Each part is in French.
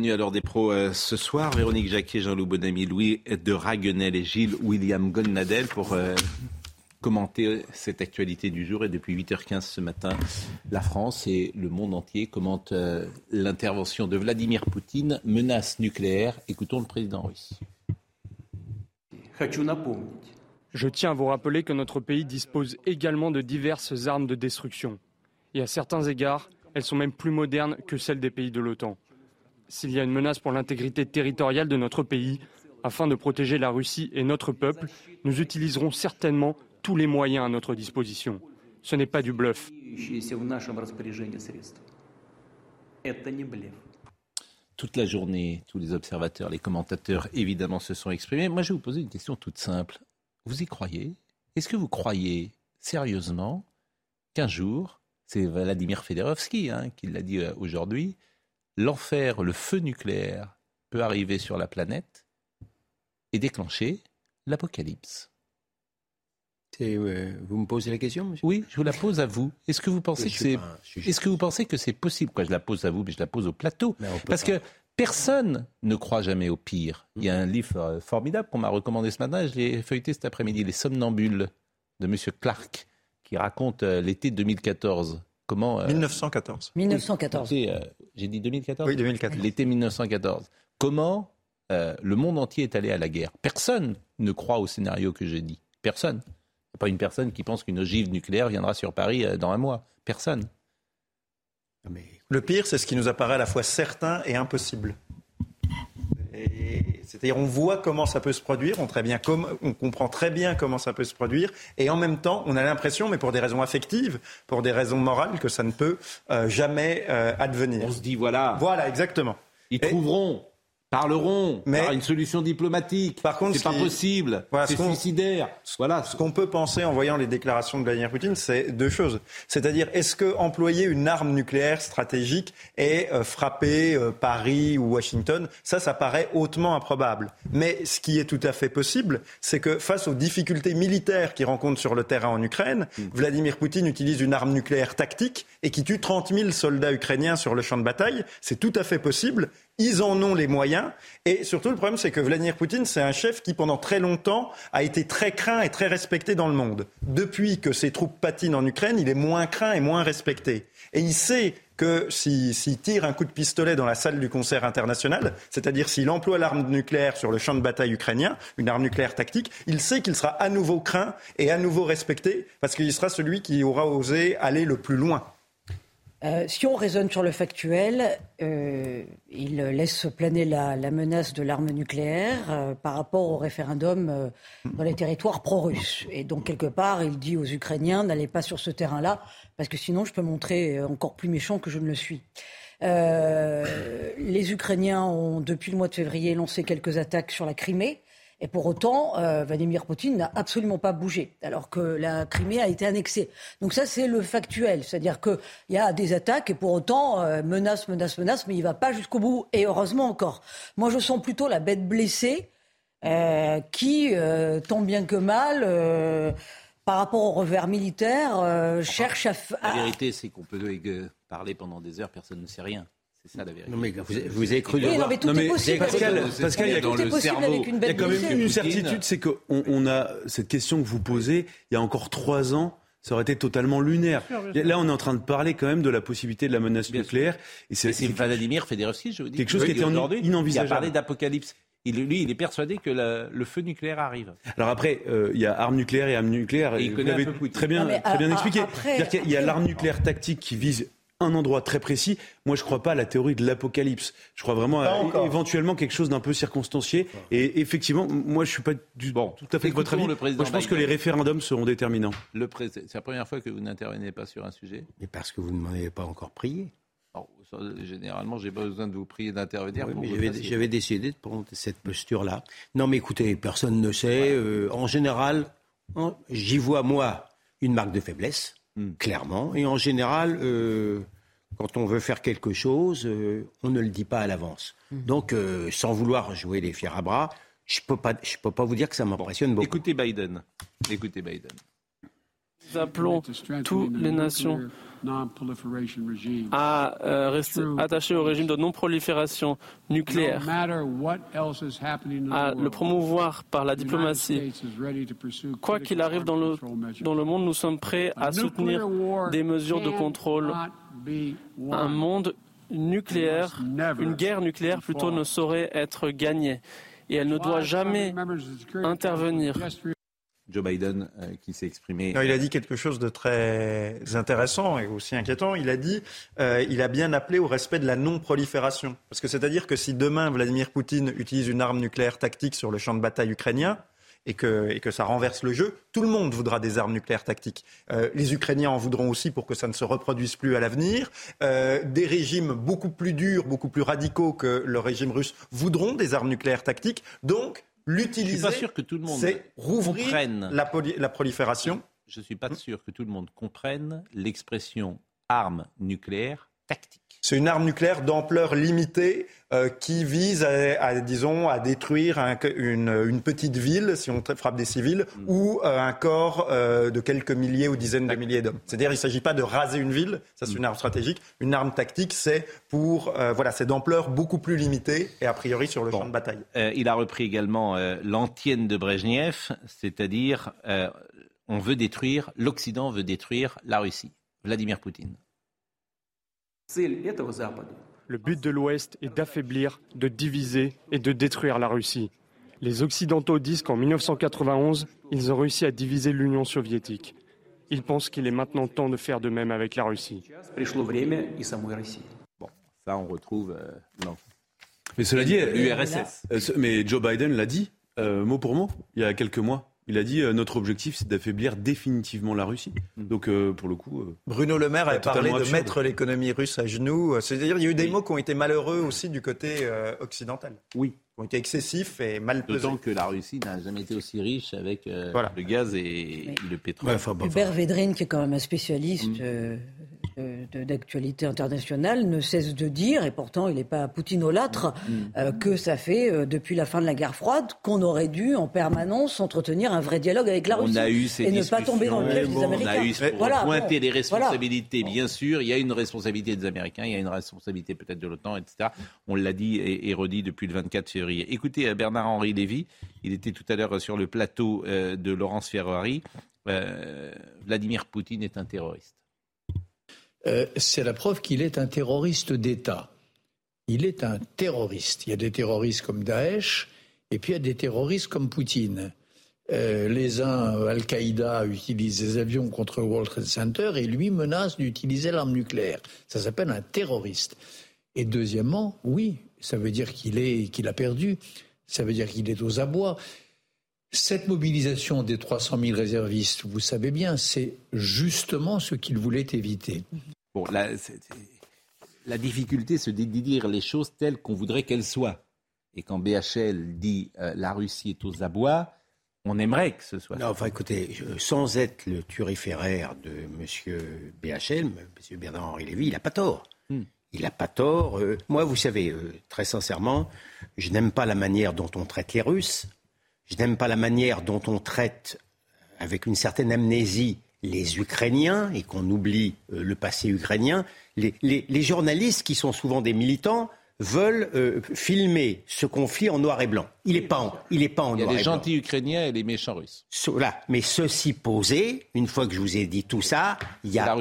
Bienvenue à l'heure des pros euh, ce soir. Véronique Jacquet, Jean-Loup Bonamy, Louis de Raguenel et Gilles William Golnadel pour euh, commenter cette actualité du jour. Et depuis 8h15 ce matin, la France et le monde entier commentent euh, l'intervention de Vladimir Poutine, menace nucléaire. Écoutons le président russe. Je tiens à vous rappeler que notre pays dispose également de diverses armes de destruction. Et à certains égards, elles sont même plus modernes que celles des pays de l'OTAN s'il y a une menace pour l'intégrité territoriale de notre pays, afin de protéger la Russie et notre peuple, nous utiliserons certainement tous les moyens à notre disposition. Ce n'est pas du bluff. Toute la journée, tous les observateurs, les commentateurs, évidemment, se sont exprimés. Moi, je vais vous poser une question toute simple. Vous y croyez? Est-ce que vous croyez sérieusement qu'un jour, c'est Vladimir Fedorovski hein, qui l'a dit euh, aujourd'hui, l'enfer, le feu nucléaire peut arriver sur la planète et déclencher l'apocalypse euh, vous me posez la question, monsieur? Oui, je vous la pose à vous. Est-ce que vous pensez Oui, que c'est est-ce juste- que vous pensez que c'est possible? Quoi, je la pose à vous, mais je la pose au plateau. Parce pas. que personne ne croit jamais au pire. Il y a un livre euh, formidable qu'on m'a recommandé ce matin, je l'ai feuilleté cet après-midi, Les Somnambules de Monsieur Clark, qui raconte euh, l'été 2014. Comment euh, 1914. 1914. l'été, euh, J'ai dit 2014 Oui, 2014. L'été 1914. Comment euh, le monde entier est allé à la guerre? Personne ne croit au scénario que j'ai dit. Personne. Il n'y a pas une personne qui pense qu'une ogive nucléaire viendra sur Paris euh, dans un mois. Personne. Mais Le pire, c'est ce qui nous apparaît à la fois certain et impossible. Et C'est-à-dire, on voit comment ça peut se produire, on, très bien comme- on comprend très bien comment ça peut se produire, et en même temps, on a l'impression, mais pour des raisons affectives, pour des raisons morales, que ça ne peut euh, jamais euh, advenir. On se dit, voilà, Voilà, exactement. ils Et- trouveront, parleront, Mais- par une solution diplomatique. Par contre, c'est ce pas qui- possible, Voilà, c'est ce suicidaire. Voilà. Ce qu'on peut penser en voyant les déclarations de Vladimir Poutine, c'est deux choses. C'est-à-dire, est-ce que employer une arme nucléaire stratégique et euh, frapper euh, Paris ou Washington, ça, ça paraît hautement improbable. Mais ce qui est tout à fait possible, c'est que face aux difficultés militaires qu'il rencontre sur le terrain en Ukraine, Vladimir Poutine utilise une arme nucléaire tactique et qui tue 30 000 soldats ukrainiens sur le champ de bataille. C'est tout à fait possible. Ils en ont les moyens. Et surtout, le problème, c'est que Vladimir Poutine, c'est un chef qui, pendant très longtemps, a été très craint et très respecté dans le monde. Depuis que ses troupes patinent en Ukraine, il est moins craint et moins respecté. Et il sait que s'il tire un coup de pistolet dans la salle du concert international, c'est-à-dire s'il emploie l'arme nucléaire sur le champ de bataille ukrainien, une arme nucléaire tactique, il sait qu'il sera à nouveau craint et à nouveau respecté, parce qu'il sera celui qui aura osé aller le plus loin. Euh, si on raisonne sur le factuel, euh, il laisse planer la, menace de l'arme nucléaire euh, par rapport au référendum dans les territoires pro-russes. Et donc, quelque part, il dit aux Ukrainiens, n'allez pas sur ce terrain-là, parce que sinon, je peux montrer encore plus méchant que je ne le suis. Les Ukrainiens ont, depuis le mois de février, lancé quelques attaques sur la Crimée. Et pour autant, euh, Vladimir Poutine n'a absolument pas bougé, alors que la Crimée a été annexée. Donc ça, c'est le factuel. C'est-à-dire qu'il y a des attaques et pour autant, euh, menace, menace, menace, mais il ne va pas jusqu'au bout. Et heureusement encore. Moi, je sens plutôt la bête blessée euh, qui, tant bien que mal, par rapport au revers militaire, cherche à... La vérité, c'est qu'on peut parler pendant des heures, personne ne sait rien. C'est ça la vérité. Non, mais vous, vous avez cru Oui, non, mais tout Non, est mais possible. Pascal, Pascal, il y a dans le cerveau. Il y a quand même une certitude, c'est qu'on on a cette question que vous posez, il y a encore trois ans, ça aurait été totalement lunaire. Là, on est en train de parler quand même de la possibilité de la menace Bien nucléaire. Et c'est Vladimir Fedorovski, je vous dis. Quelque chose qui était aujourd'hui, inenvisageable. Il a parlé d'apocalypse. Il, lui, il est persuadé que la- le feu nucléaire arrive. Alors après, euh, il y a armes nucléaires et armes nucléaires. Et il vous l'avez très bien, Non, très bien a- a- expliqué. après- qu'il y a l'arme nucléaire tactique qui vise un endroit très précis. Moi, je ne crois pas à la théorie de l'apocalypse. Je crois vraiment à éventuellement quelque chose d'un peu circonstancié. Et effectivement, moi, je suis pas du, bon, tout à fait de votre avis. moi, je pense que les référendums seront déterminants. C'est la première fois que vous n'intervenez pas sur un sujet. Mais parce que vous ne m'en avez pas encore prié. généralement, j'ai pas besoin de vous prier d'intervenir. J'avais décidé de prendre cette posture-là. Non, mais écoutez, personne ne sait. Euh, en général, j'y vois moi une marque de faiblesse. Hmm. clairement. Et en général, euh, quand on veut faire quelque chose, euh, on ne le dit pas à l'avance. Hmm. Donc, euh, sans vouloir jouer les fiers à bras, je ne peux, pas, peux pas vous dire que ça m'impressionne beaucoup. Écoutez Biden. Écoutez Biden. Nous appelons toutes les nations à euh, rester attachées au régime de non-prolifération nucléaire, à le promouvoir par la diplomatie. Quoi qu'il arrive dans le, dans le monde, nous sommes prêts à soutenir des mesures de contrôle. Un monde nucléaire, une guerre nucléaire plutôt ne saurait être gagnée. Et elle ne doit jamais intervenir. Joe Biden euh, qui s'est exprimé. il a dit quelque chose de très intéressant et aussi inquiétant. Il a dit, euh, il a bien appelé au respect de la non-prolifération. Parce que c'est-à-dire que si demain Vladimir Poutine utilise une arme nucléaire tactique sur le champ de bataille ukrainien, et que, et que, ça renverse le jeu, tout le monde voudra des armes nucléaires tactiques. Euh, les Ukrainiens en voudront aussi pour que ça ne se reproduise plus à l'avenir. des régimes beaucoup plus durs, beaucoup plus radicaux que le régime russe voudront des armes nucléaires tactiques. Donc, l'utiliser. Je suis pas sûr que tout le monde c'est rouvrir comprenne. La, la, prolifération. Je ne suis pas sûr que tout le monde comprenne l'expression arme nucléaire tactique. C'est une arme nucléaire d'ampleur limitée euh, qui vise, à, disons, à détruire une, petite ville, si on frappe des civils, mm. ou euh, un corps euh, de quelques milliers ou dizaines de milliers d'hommes. C'est-à-dire, il ne s'agit pas de raser une ville, ça c'est mm. une arme stratégique. Une arme tactique, c'est pour, voilà, c'est d'ampleur beaucoup plus limitée et a priori sur le champ de bataille. il a repris également l'antienne de Brezhnev, c'est-à-dire, on veut détruire, l'Occident veut détruire la Russie. Vladimir Poutine. Le but de l'Ouest est d'affaiblir, de diviser et de détruire la Russie. Les Occidentaux disent qu'en 1991, ils ont réussi à diviser l'Union soviétique. Ils pensent qu'il est maintenant temps de faire de même avec la Russie. Bon, ça on retrouve. Euh, non. Mais cela dit, l'URSS. Euh, mais Joe Biden l'a dit, euh, mot pour mot, il y a quelques mois. Il a dit euh, notre objectif, c'est d'affaiblir définitivement la Russie. Mm. Donc, euh, pour le coup. Euh, Bruno Le Maire a parlé de mettre l'économie russe à genoux. C'est-à-dire, il y a eu des mots qui ont été malheureux aussi du côté occidental. Oui. Qui ont été excessifs et mal pesés. D'autant que la Russie n'a jamais été aussi riche avec le gaz et, le pétrole. Hubert Védrine, qui est quand même un spécialiste. Mm d'actualité internationale ne cesse de dire, et pourtant il n'est pas poutinolâtre, mm. euh, que ça fait euh, depuis la fin de la guerre froide qu'on aurait dû en permanence entretenir un vrai dialogue avec la Russie on a eu ces et ne pas tomber dans le piège des Américains. On a eu pour pointer les responsabilités, bien sûr. Il y a une responsabilité des Américains, il y a une responsabilité peut-être de l'OTAN, etc. On l'a dit et, redit depuis le 24 février. Écoutez, euh, Bernard-Henri Lévy, il était tout à l'heure sur le plateau de Laurence Ferrari. Vladimir Poutine est un terroriste. Euh, c'est la preuve qu'il est un terroriste d'État. Il est un terroriste. Il y a des terroristes comme Daesh, et puis il y a des terroristes comme Poutine. Euh, les uns, Al-Qaïda, utilisent des avions contre World Trade Center et lui menace d'utiliser l'arme nucléaire. Ça s'appelle un terroriste. Et deuxièmement, oui, ça veut dire qu'il est, qu'il a perdu. Ça veut dire qu'il est aux abois. Cette mobilisation des 300 000 réservistes, vous savez bien, c'est justement ce qu'il voulait éviter. Bon, la, la difficulté, c'est de dire les choses telles qu'on voudrait qu'elles soient. Et quand BHL dit euh, la Russie est aux abois, on aimerait que ce soit. Non, enfin écoutez, sans être le turiféraire de M. BHL, M. Bernard-Henri Lévy, il n'a pas tort. Hmm. Il n'a pas tort. Euh, moi, vous savez, euh, très sincèrement, je n'aime pas la manière dont on traite les Russes. Je n'aime pas la manière dont on traite, avec une certaine amnésie, les Ukrainiens et qu'on oublie euh, le passé ukrainien. Les, journalistes, qui sont souvent des militants, veulent euh, filmer ce conflit en noir et blanc. Il n'est pas en, il est pas en noir et blanc. Il y a les gentils Ukrainiens et les méchants Russes. Mais ceci posé, une fois que je vous ai dit tout ça, il y a, un,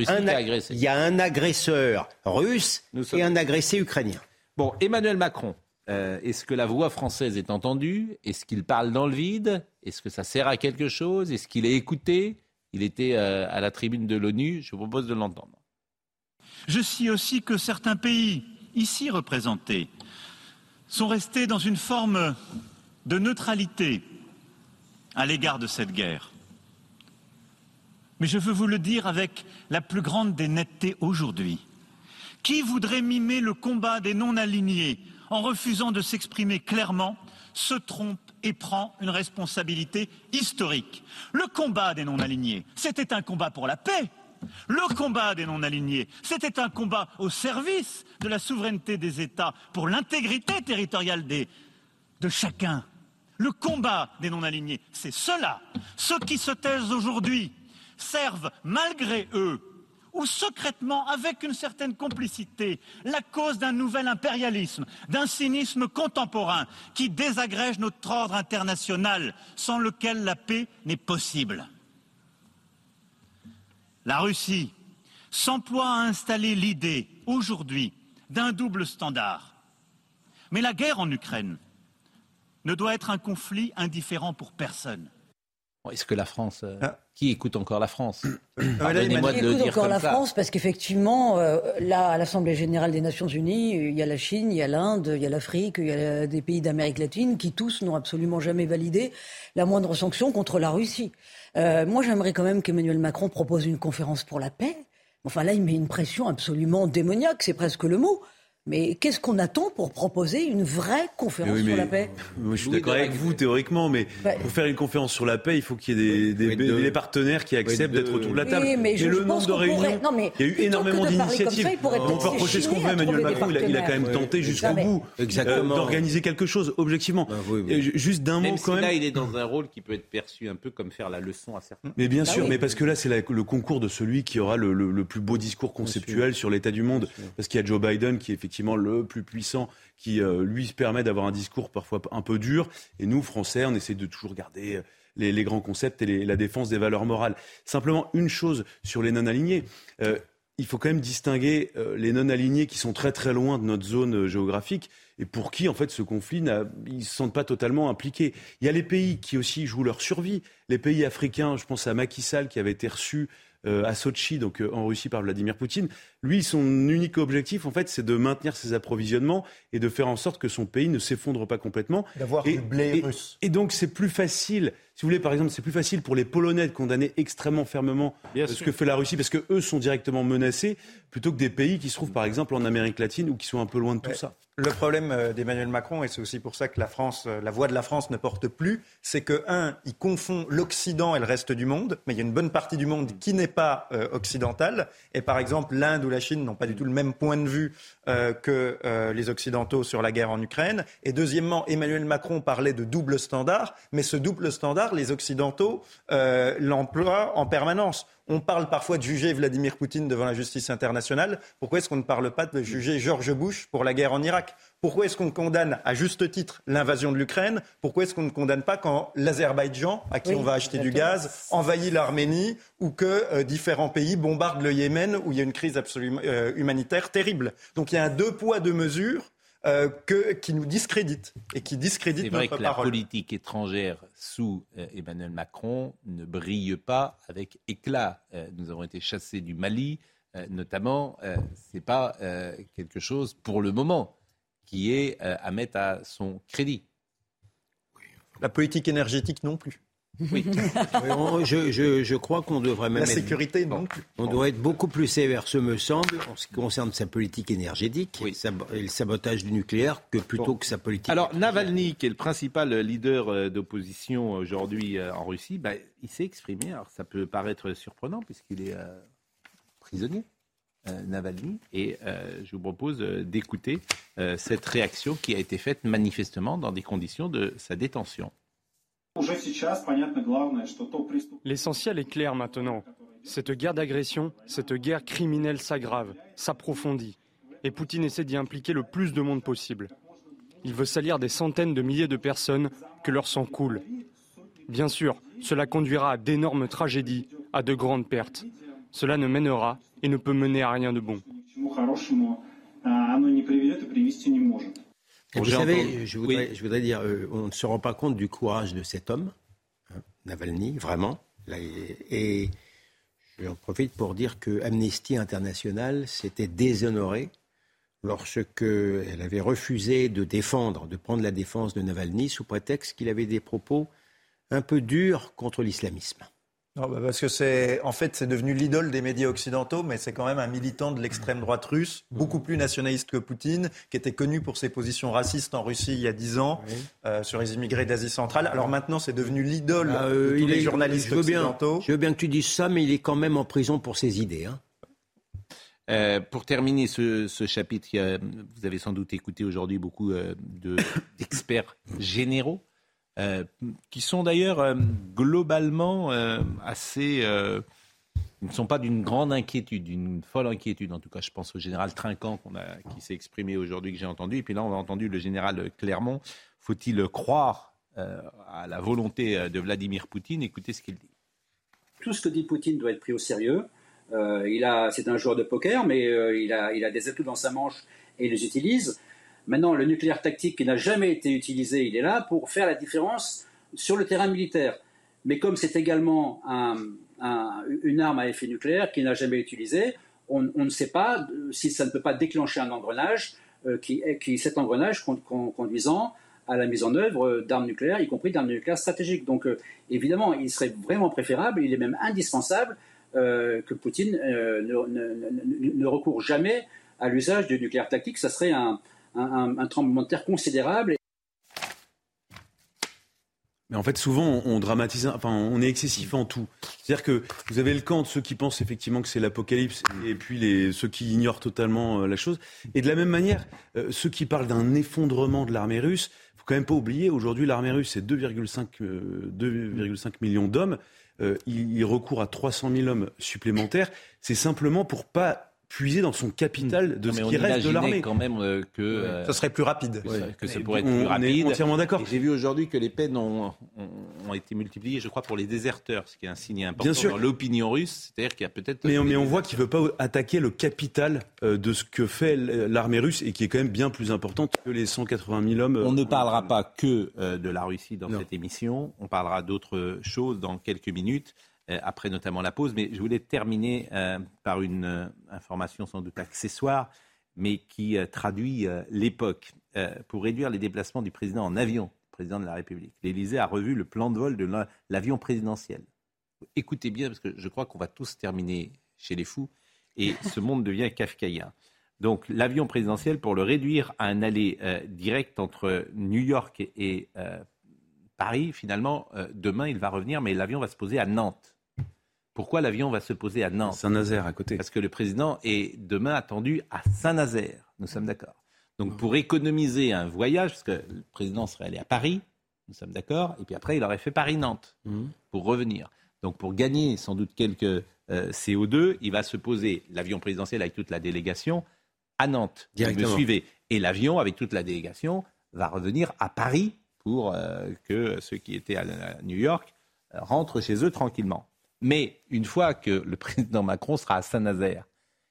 il y a un agresseur russe et un agressé ukrainien. Bon, Emmanuel Macron, euh, est-ce que la voix française est entendue? Est-ce qu'il parle dans le vide? Est-ce que ça sert à quelque chose? Est-ce qu'il est écouté? Il était euh, à la tribune de l'ONU. Je vous propose de l'entendre. Je sais aussi que certains pays, ici représentés, sont restés dans une forme de neutralité à l'égard de cette guerre. Mais je veux vous le dire avec la plus grande des nettetés aujourd'hui. Qui voudrait mimer le combat des non-alignés en refusant de s'exprimer clairement se trompe et prend une responsabilité historique. Le combat des non-alignés, c'était un combat pour la paix. Le combat des non-alignés, c'était un combat au service de la souveraineté des États, pour l'intégrité territoriale de chacun. Le combat des non-alignés, c'est cela. Ceux qui se taisent aujourd'hui servent, malgré eux, ou secrètement, avec une certaine complicité, la cause d'un nouvel impérialisme, d'un cynisme contemporain qui désagrège notre ordre international, sans lequel la paix n'est possible. La Russie s'emploie à installer l'idée, aujourd'hui, d'un double standard. Mais la guerre en Ukraine ne doit être un conflit indifférent pour personne. Est-ce que la France, euh, ah. Qui écoute encore la France Pardonnez-moi de le dire encore la France parce qu'effectivement, euh, là, à l'Assemblée générale des Nations Unies, il y a la Chine, il y a l'Inde, il y a l'Afrique, il y a des pays d'Amérique latine qui tous n'ont absolument jamais validé la moindre sanction contre la Russie. Euh, moi, j'aimerais quand même qu'Emmanuel Macron propose une conférence pour la paix. Enfin, là, il met une pression absolument démoniaque, c'est presque le mot. Mais qu'est-ce qu'on attend pour proposer une vraie conférence sur la paix? Je suis d'accord avec vous théoriquement, mais pour faire une conférence sur la paix, il faut qu'il y ait des, des, partenaires qui acceptent d'être autour de la table. mais et le nombre de réunions, il y a eu énormément d'initiatives. On peut reprocher ce qu'on veut, Emmanuel Macron, il a, quand même tenté jusqu'au bout euh, d'organiser quelque chose, objectivement. Bah juste d'un mot quand même. Là, il est dans un rôle qui peut être perçu un peu comme faire la leçon à certains. Mais bien bah sûr, mais parce que là, c'est le concours de celui qui aura le plus beau discours conceptuel sur l'état du monde. Parce qu'il y a Joe Biden qui effectivement effectivement le plus puissant qui euh, lui permet d'avoir un discours parfois un peu dur. Et nous, Français, on essaie de toujours garder euh, les, grands concepts et la défense des valeurs morales. Simplement, une chose sur les non-alignés. Euh, il faut quand même distinguer les non-alignés qui sont très très loin de notre zone géographique et pour qui, en fait, ce conflit, ils ne se sentent pas totalement impliqués. Il y a les pays qui aussi jouent leur survie. Les pays africains, je pense à Macky Sall qui avait été reçu à Sochi, donc en Russie par Vladimir Poutine. Lui, son unique objectif, en fait, c'est de maintenir ses approvisionnements et de faire en sorte que son pays ne s'effondre pas complètement. D'avoir du blé russe. Et donc, c'est plus facile, si vous voulez, par exemple, c'est plus facile pour les Polonais de condamner extrêmement fermement ce que fait la Russie, parce que eux sont directement menacés, plutôt que des pays qui se trouvent, par exemple, en Amérique latine ou qui sont un peu loin de tout ça. Le problème euh, d'Emmanuel Macron, et c'est aussi pour ça que la France, euh, la voix de la France ne porte plus, c'est que, un, il confond l'Occident et le reste du monde, mais il y a une bonne partie du monde qui n'est pas euh, occidentale. Et par exemple, l'Inde ou la Chine n'ont pas du tout le même point de vue euh, que euh, les Occidentaux sur la guerre en Ukraine. Et deuxièmement, Emmanuel Macron parlait de double standard, mais ce double standard, les Occidentaux euh, l'emploient en permanence. On parle parfois de juger Vladimir Poutine devant la justice internationale. Pourquoi est-ce qu'on ne parle pas de juger George Bush pour la guerre en Irak? Pourquoi est-ce qu'on condamne à juste titre l'invasion de l'Ukraine? Pourquoi est-ce qu'on ne condamne pas quand l'Azerbaïdjan, à qui on va acheter du gaz, envahit l'Arménie ou que euh, différents pays bombardent le Yémen où il y a une crise absolument euh, humanitaire terrible? Donc il y a un deux poids deux mesures euh, que, qui nous discrédite et qui discrédite notre parole. C'est vrai que la politique étrangère sous Emmanuel Macron ne brille pas avec éclat. nous avons été chassés du Mali, notamment. c'est pas quelque chose pour le moment qui est euh, à mettre à son crédit. La politique énergétique non plus. Oui. je, crois qu'on devrait même. La sécurité, non. On doit être beaucoup plus sévère, ce me semble, en ce qui concerne sa politique énergétique et, le sabotage du nucléaire, que plutôt que sa politique. Alors, Navalny, qui est le principal leader euh, d'opposition aujourd'hui euh, en Russie, bah, il s'est exprimé. Alors, ça peut paraître surprenant, puisqu'il est prisonnier. Euh, Navalny. Et euh, je vous propose euh, d'écouter cette réaction qui a été faite manifestement dans des conditions de sa détention. L'essentiel est clair maintenant. Cette guerre d'agression, cette guerre criminelle s'aggrave, s'approfondit. Et Poutine essaie d'y impliquer le plus de monde possible. Il veut salir des centaines de milliers de personnes que leur sang coule. Bien sûr, cela conduira à d'énormes tragédies, à de grandes pertes. Cela ne mènera et ne peut mener à rien de bon. Vous savez, je voudrais, dire, euh, on ne se rend pas compte du courage de cet homme, hein, Navalny, vraiment. et J'en profite pour dire que Amnesty International s'était déshonoré lorsqu'elle avait refusé de défendre, de prendre la défense de Navalny sous prétexte qu'il avait des propos un peu durs contre l'islamisme. Non, bah parce que c'est, en fait, c'est devenu l'idole des médias occidentaux, mais c'est quand même un militant de l'extrême droite russe, beaucoup plus nationaliste que Poutine, qui était connu pour ses positions racistes en Russie il y a dix ans euh, sur les immigrés d'Asie centrale. Alors maintenant, c'est devenu l'idole bah, de tous les journalistes je occidentaux. je veux bien que tu dises ça, mais il est quand même en prison pour ses idées. Hein. Euh, pour terminer ce, chapitre, vous avez sans doute écouté aujourd'hui beaucoup euh, d'experts généraux euh, qui sont d'ailleurs euh, globalement euh, assez. ils ne sont pas d'une grande inquiétude, d'une folle inquiétude. En tout cas, je pense au général Trinquant qui s'est exprimé aujourd'hui, que j'ai entendu. Et puis là, on a entendu le général Clermont. Faut-il croire à la volonté de Vladimir Poutine? Écoutez ce qu'il dit. Tout ce que dit Poutine doit être pris au sérieux. c'est un joueur de poker, mais il, a, il a des atouts dans sa manche et il les utilise. Maintenant, le nucléaire tactique qui n'a jamais été utilisé, il est là pour faire la différence sur le terrain militaire. Mais comme c'est également une arme à effet nucléaire qui n'a jamais été utilisée, on, ne sait pas si ça ne peut pas déclencher un engrenage, euh, qui, cet engrenage conduisant à la mise en œuvre d'armes nucléaires, y compris d'armes nucléaires stratégiques. Donc euh, évidemment, il serait vraiment préférable, il est même indispensable euh, que Poutine ne, ne, recourt jamais à l'usage du nucléaire tactique. Ça serait un, un, tremblement de terre considérable. Mais en fait, souvent, on, dramatise, enfin, on est excessif en tout. C'est-à-dire que vous avez le camp de ceux qui pensent effectivement que c'est l'apocalypse, et puis les, ceux qui ignorent totalement euh, la chose. Et de la même manière, euh, ceux qui parlent d'un effondrement de l'armée russe, faut quand même pas oublier, aujourd'hui, l'armée russe, c'est 2,5 euh, millions d'hommes. il, il recourt à 300 000 hommes supplémentaires. C'est simplement pour pas puiser dans son capital de ce qui reste de l'armée. quand même euh, que euh, ça serait plus rapide. que ça pourrait être plus rapide. On est entièrement d'accord. J'ai vu aujourd'hui que les peines ont, ont, été multipliées, je crois, pour les déserteurs, ce qui est un signe important Bien sûr. dans l'opinion russe. C'est-à-dire qu'il y a peut-être. Mais, mais on voit qu'il ne veut pas attaquer le capital euh, de ce que fait l'armée russe et qui est quand même bien plus importante que les 180 000 hommes. On ne parlera pas que de la Russie dans cette émission. On parlera d'autres choses dans quelques minutes. Euh, après notamment la pause. Mais je voulais terminer euh, par une euh, information sans doute accessoire, mais qui traduit l'époque. pour réduire les déplacements du président en avion, président de la République, l'Élysée a revu le plan de vol de l'avion présidentiel. Écoutez bien, parce que je crois qu'on va tous terminer chez les fous, et ce monde devient kafkaïen. Donc l'avion présidentiel, pour le réduire à un aller direct entre New York et, Paris, finalement, demain, il va revenir, mais l'avion va se poser à Nantes. Pourquoi l'avion va se poser à Nantes Saint-Nazaire à côté. Parce que le président est demain attendu à Saint-Nazaire. Nous sommes d'accord. Donc pour économiser un voyage, parce que le président serait allé à Paris, nous sommes d'accord, et puis après il aurait fait Paris-Nantes mmh. pour revenir. Donc pour gagner sans doute quelques euh, CO2, il va se poser l'avion présidentiel avec toute la délégation à Nantes. Directement. Vous me suivez. Et l'avion avec toute la délégation va revenir à Paris pour euh, que ceux qui étaient à New York euh, rentrent chez eux tranquillement. Mais une fois que le président Macron sera à Saint-Nazaire,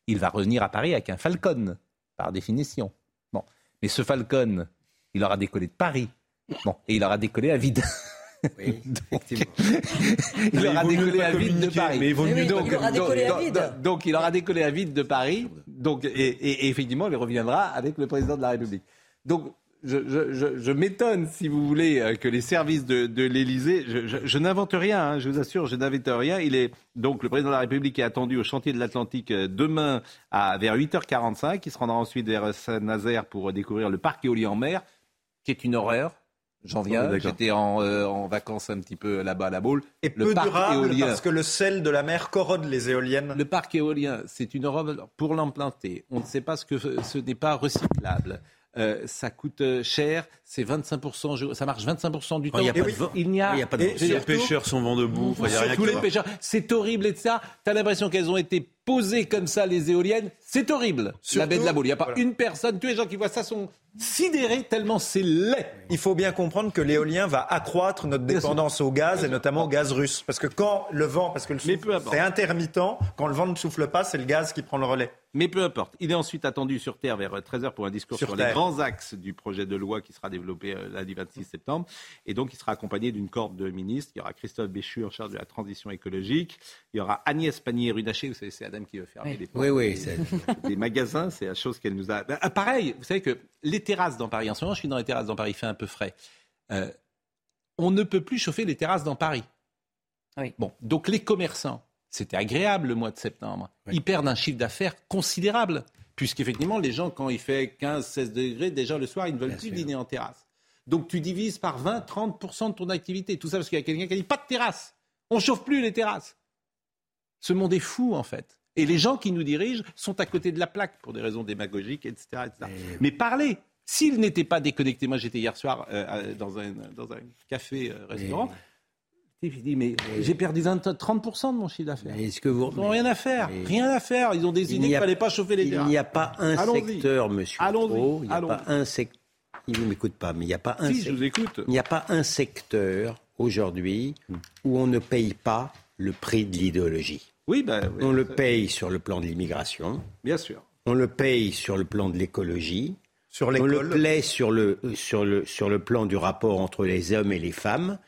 il va revenir à Paris avec un Falcon, par définition. Bon. Mais ce Falcon, il aura décollé de Paris. Bon. Et il aura décollé à vide. Oui, donc, il aura décollé à vide de Paris. Mais il, donc, il aura décollé à vide. Donc, il aura décollé à vide de Paris. Donc, et, et, effectivement, il reviendra avec le président de la République. Donc, je, m'étonne, si vous voulez, euh, que les services de, de l'Élysée, je, n'invente rien, hein, je vous assure, je n'invente rien. Il est donc le président de la République est attendu au chantier de l'Atlantique euh, demain à vers 8h45. Il se rendra ensuite vers Saint-Nazaire pour découvrir le parc éolien en mer, qui est une horreur. J'en viens. J'étais en, euh, en, vacances un petit peu là-bas à la Baule. Et le peu parc durable éolien, parce que le sel de la mer corrode les éoliennes. Le parc éolien, c'est une horreur pour l'implanter. On ne sait pas ce que ce n'est pas recyclable. Euh, ça coûte euh, cher, c'est 25%, ça marche 25% du temps. Il n'y a, pas de, Les pêcheurs sont vent debout. tous les pêcheurs, c'est horrible et ça. Tu as l'impression qu'elles ont été poser comme ça les éoliennes, c'est horrible. la baie de la Baule. Il n'y a pas une personne, tous les gens qui voient ça sont sidérés tellement c'est laid. Il faut bien comprendre que l'éolien va accroître notre dépendance au gaz et notamment au gaz russe. Parce que quand le vent, parce que le souffle, c'est intermittent, quand le vent ne souffle pas, c'est le gaz qui prend le relais. Mais peu importe. Il est ensuite attendu sur Terre vers 13h pour un discours sur, les grands axes du projet de loi qui sera développé euh, lundi 26 septembre. Et donc, il sera accompagné d'une corde de ministres. Il y aura Christophe Béchu en charge de la transition écologique. Il y aura Agnès Pannier-Runacher. Vous savez, c'est Adam qui veut fermer les oui, oui, des magasins. C'est la chose qu'elle nous a. Ben, pareil, vous savez que les terrasses dans Paris, en ce moment, je suis dans les terrasses dans Paris, il fait un peu frais. Euh, on ne peut plus chauffer les terrasses dans Paris. Oui. Bon, donc les commerçants c'était agréable le mois de septembre. Ils perdent un chiffre d'affaires considérable, puisqu'effectivement, les gens, quand il fait 15-16 degrés, déjà le soir, ils ne veulent plus dîner en terrasse. Donc tu divises par 20-30% de ton activité. Tout ça parce qu'il y a quelqu'un qui a dit pas de terrasse. On ne chauffe plus les terrasses. Ce monde est fou, en fait. Et les gens qui nous dirigent sont à côté de la plaque pour des raisons démagogiques, etc. Mais parlez. S'ils n'étaient pas déconnectés, moi j'étais hier soir euh, dans, un, café-restaurant, euh, il dit, mais j'ai perdu 30% de mon chiffre d'affaires. Est-ce que vous... Ils n'ont rien à faire. Rien à faire. Ils ont décidé qu'il ne fallait pas chauffer les terrains. Il n'y a pas un secteur, monsieur Allons il n'y a pas un secteur. Il ne m'écoute pas, mais il n'y a pas un si, je vous écoute. Il n'y a pas un secteur aujourd'hui où on ne paye pas le prix de l'idéologie. Oui, ben, on le paye sur le plan de l'immigration. Bien sûr. On le paye sur le plan de l'écologie. Sur on le sur le, sur, le, sur le plan du rapport entre les hommes et les femmes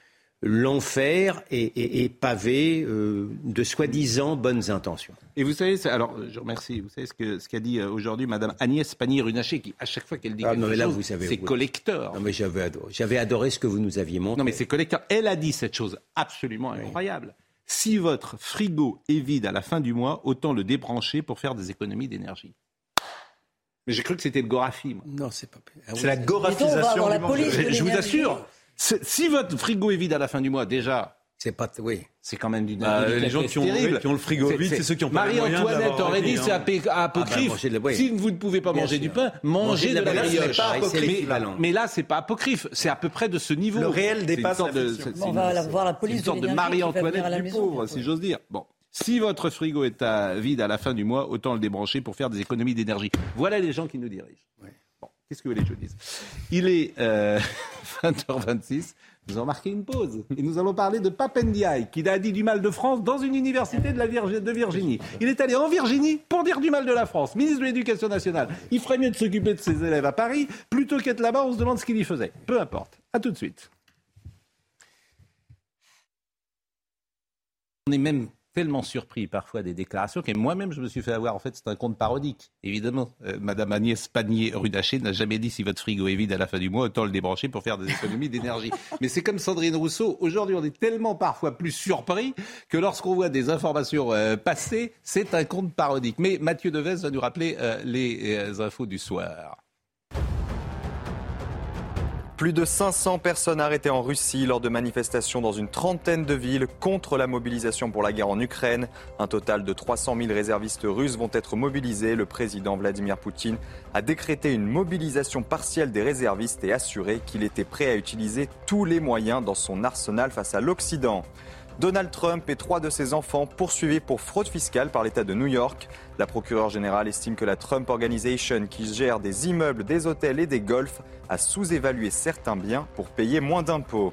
l'enfer est, pavé euh, de soi-disant bonnes intentions. Et vous savez, alors je remercie, vous savez ce qu'a ce dit euh, aujourd'hui Madame Agnès Pannier-Runacher, qui à chaque fois qu'elle dit ah, quelque chose, c'est collecteur. Non mais j'avais adoré, j'avais adoré ce que vous nous aviez montré. Non mais c'est collecteur. Elle a dit cette chose absolument incroyable. Si votre frigo est vide à la fin du mois, autant le débrancher pour faire des économies d'énergie. Mais j'ai cru que c'était le Gorafi. Non, c'est pas. Ah c'est la gorafisation. je vous assure, si votre frigo est vide à la fin du mois, déjà, c'est pas, oui. C'est quand même d'une bah, Les gens qui ont, qui ont, le frigo vide, c'est ceux qui ont pas Marie-Antoinette aurait dit c'est apocryphe. Ah bah, si vous ne pouvez pas manger du pain, mangez de, la, brioche. Mais, là, c'est pas apocryphe. C'est à peu près de ce niveau. Le réel dépasse de, On va voir la police une sorte de, Marie-Antoinette du pauvre, si j'ose dire. Bon. Si votre frigo est à vide à la fin du mois, autant le débrancher pour faire des économies d'énergie. Voilà les gens qui nous dirigent. Qu'est-ce que vous voulez que je dise Il est 20h26. Nous avons marqué une pause. Et nous allons parler de Papendiaï, qui a dit du mal de France dans une université de, de Virginie. Il est allé en Virginie pour dire du mal de la France. Ministre de l'Éducation nationale. Il ferait mieux de s'occuper de ses élèves à Paris plutôt qu'être là-bas. On se demande ce qu'il y faisait. Peu importe. À tout de suite. On est même tellement surpris parfois des déclarations que moi-même je me suis fait avoir. En fait, c'est un compte parodique. Évidemment, euh, Madame Agnès Pannier-Rudaché n'a jamais dit si votre frigo est vide à la fin du mois, autant le débrancher pour faire des économies d'énergie. Mais c'est comme Sandrine Rousseau. Aujourd'hui, on est tellement parfois plus surpris que lorsqu'on voit des informations euh, passées, c'est un compte parodique. Mais Mathieu Deves va nous rappeler euh, les infos du soir. Plus de 500 personnes arrêtées en Russie lors de manifestations dans une trentaine de villes contre la mobilisation pour la guerre en Ukraine. Un total de 300 000 réservistes russes vont être mobilisés. Le président Vladimir Poutine a décrété une mobilisation partielle des réservistes et assuré qu'il était prêt à utiliser tous les moyens dans son arsenal face à l'Occident. Donald Trump et trois de ses enfants poursuivis pour fraude fiscale par l'État de New York. La procureure générale estime que la Trump Organization, qui gère des immeubles, des hôtels et des golfs, a sous-évalué certains biens pour payer moins d'impôts.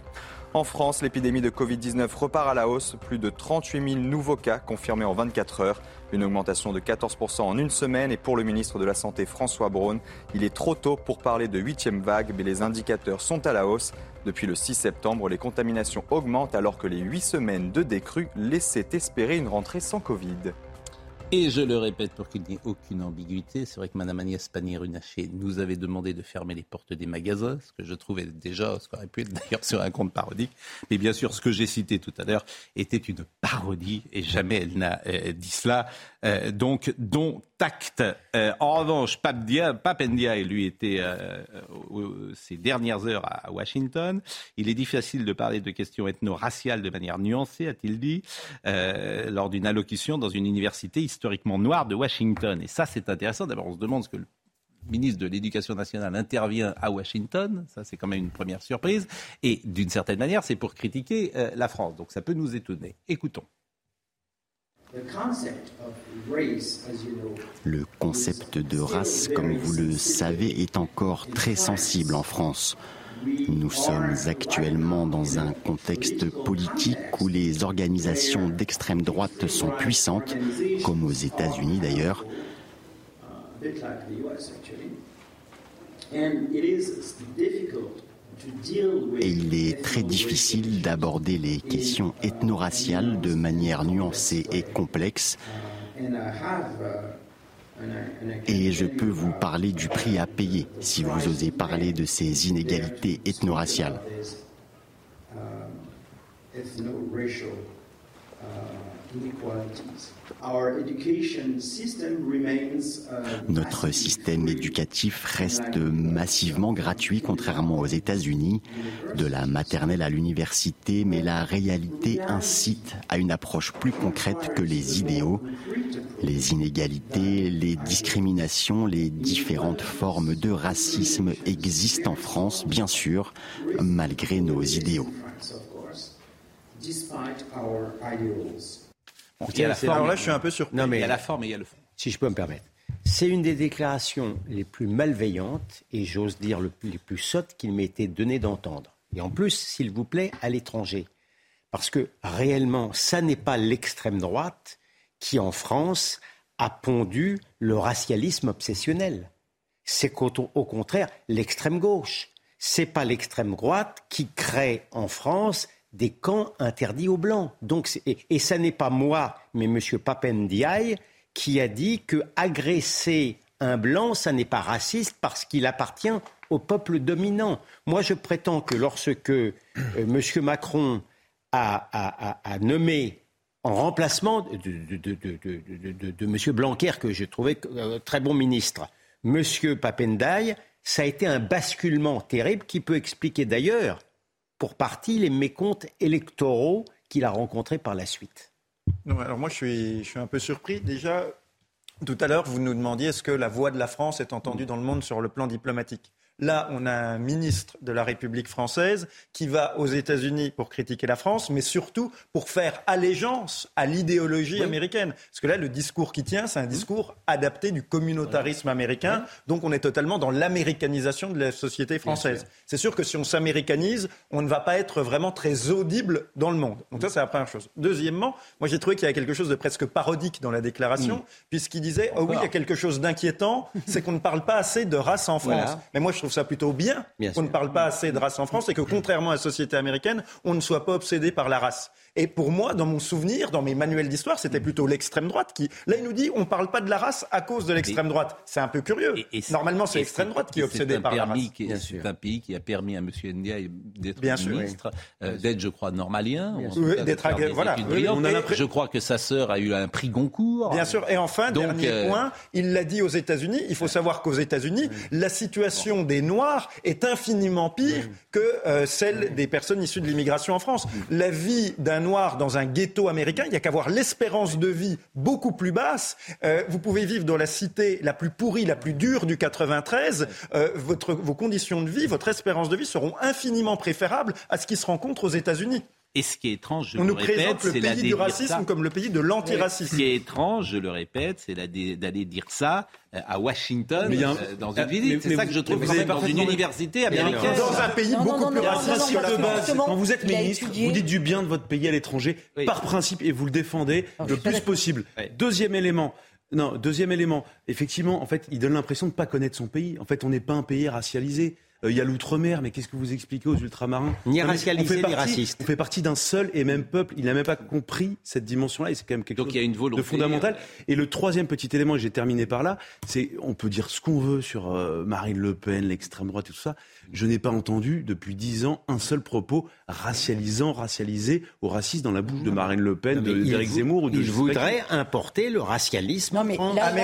En France, l'épidémie de Covid-19 repart à la hausse. Plus de 38 000 nouveaux cas confirmés en 24 heures. Une augmentation de 14% en une semaine. Et pour le ministre de la Santé, François Braun, il est trop tôt pour parler de huitième vague, mais les indicateurs sont à la hausse. Depuis le 6 septembre, les contaminations augmentent alors que les huit semaines de décrue laissaient espérer une rentrée sans Covid. Et je le répète pour qu'il n'y ait aucune ambiguïté, c'est vrai que Mme Agnès Pannier-Runacher nous avait demandé de fermer les portes des magasins, ce que je trouvais déjà, ce qu'aurait pu être d'ailleurs sur un compte parodique. Mais bien sûr, ce que j'ai cité tout à l'heure était une parodie et jamais elle n'a euh, dit cela. Euh, donc, dont acte. Euh, en revanche, Papendia, lui, était ces dernières heures à Washington. Il est difficile de parler de questions ethno-raciales de manière nuancée, a-t-il dit, lors d'une allocution dans une université historiquement noire de Washington. Et ça, c'est intéressant. D'abord, on se demande ce que le ministre de l'Éducation nationale intervient à Washington. Ça, c'est quand même une première surprise. Et d'une certaine manière, c'est pour critiquer la France. Donc ça peut nous étonner. Écoutons. Le concept de race, comme vous le savez, est encore très sensible en France. Nous sommes actuellement dans un contexte politique où les organisations d'extrême droite sont puissantes, comme aux États-Unis d'ailleurs. Et il est très difficile d'aborder les questions ethno-raciales de manière nuancée et complexe. Et je peux vous parler du prix à payer si vous osez parler de ces inégalités ethno-raciales. Notre système éducatif reste massivement gratuit, contrairement aux États-Unis, de la maternelle à l'université, mais la réalité incite à une approche plus concrète que les idéaux. Les inégalités, les discriminations, les différentes formes de racisme existent en France, bien sûr, malgré nos idéaux alors là, je suis un peu surpris. Non, mais, il y a la forme et il y a le fond. Si je peux me permettre. C'est une des déclarations les plus malveillantes et j'ose dire les plus sottes qu'il m'ait été donné d'entendre. Et en plus, s'il vous plaît, à l'étranger. Parce que réellement, ça n'est pas l'extrême droite qui, en France, a pondu le racialisme obsessionnel. C'est au contraire l'extrême gauche. C'est pas l'extrême droite qui crée en France des camps interdits aux Blancs. Donc, et, ça n'est pas moi, mais M. Papendiaï qui a dit que agresser un Blanc, ça n'est pas raciste parce qu'il appartient au peuple dominant. Moi, je prétends que lorsque euh, M. Macron a, nommé en remplacement de, M. Blanquer, que je trouvais euh, très bon ministre, M. Papendaï, ça a été un basculement terrible qui peut expliquer d'ailleurs pour partie les mécomptes électoraux qu'il a rencontrés par la suite. alors moi, je suis, je suis un peu surpris. Déjà, tout à l'heure, vous nous demandiez est-ce que la voix de la France est entendue dans le monde sur le plan diplomatique. Là, on a un ministre de la République française qui va aux États-Unis pour critiquer la France, mais surtout pour faire allégeance à l'idéologie américaine. Parce que là, le discours qui tient, c'est un discours adapté du communautarisme américain. Donc, on est totalement dans l'américanisation de la société française. C'est sûr que si on s'américanise, on ne va pas être vraiment très audible dans le monde. Donc ça, c'est la première chose. Deuxièmement, moi, j'ai trouvé qu'il y a quelque chose de presque parodique dans la déclaration, mm. puisqu'il disait, oh oui, il y a quelque chose d'inquiétant, c'est qu'on ne parle pas assez de race en France. Mais moi, je trouve ça plutôt bien, qu'on ne parle pas assez de race en France et que contrairement à la société américaine, on ne soit pas obsédé par la race. Et pour moi, dans mon souvenir, dans mes manuels d'histoire, c'était plutôt l'extrême droite qui. Là, il nous dit on ne parle pas de la race à cause de l'extrême droite. C'est un peu curieux. Normalement, c'est l'extrême droite qui est obsédée par la race. C'est un pays qui a permis à M. Ndiaye d'être ministre, euh, d'être, je crois, normalien. d'être voilà. je crois que sa sœur a eu un prix Goncourt. Bien sûr. Et enfin, dernier euh, point, il l'a dit aux États-Unis. Il faut savoir qu'aux États-Unis, la situation des Noirs est infiniment pire que euh, celle des personnes issues de l'immigration en France. La vie d'un noir dans un ghetto américain, il n'y a qu'à voir l'espérance de vie beaucoup plus basse. Euh, vous pouvez vivre dans la cité la plus pourrie, la plus dure du 93. Euh, vos conditions de vie, votre espérance de vie seront infiniment préférables à ce qui se rencontre aux États-unis. Et ce qui est étrange, je On le nous présente le pays du racisme comme le pays de l'antiracisme. Ce qui est étrange, je le répète, c'est d'aller dire ça euh, à Washington euh, dans une euh, visite. C'est ça que je trouve vous dans une université américaine. Dans un pays beaucoup plus raciste de base. Quand vous êtes ministre, vous dites du bien de votre pays à l'étranger par principe et vous le défendez le plus possible. Deuxième élément. Non, deuxième élément. Effectivement, en fait, il donne l'impression de ne pas connaître son pays. En fait, on n'est pas un pays racialisé. Euh, il y a l'outre-mer, mais qu'est-ce que vous expliquez aux ultramarins Ni racialisé, ni raciste. On fait partie d'un seul et même peuple. Il n'a même pas compris cette dimension-là, et c'est quand même quelque chose il y a une de fondamental. Euh, et le troisième petit élément, et j'ai terminé par là, c'est on peut dire ce qu'on veut sur euh, Marine Le Pen, l'extrême droite et tout ça. Je n'ai pas entendu depuis dix ans un seul propos racialisant, racialisé ou raciste dans la bouche de Marine Le Pen, d'Éric Zemmour ou de. Il voudrait importer le racialisme non, mais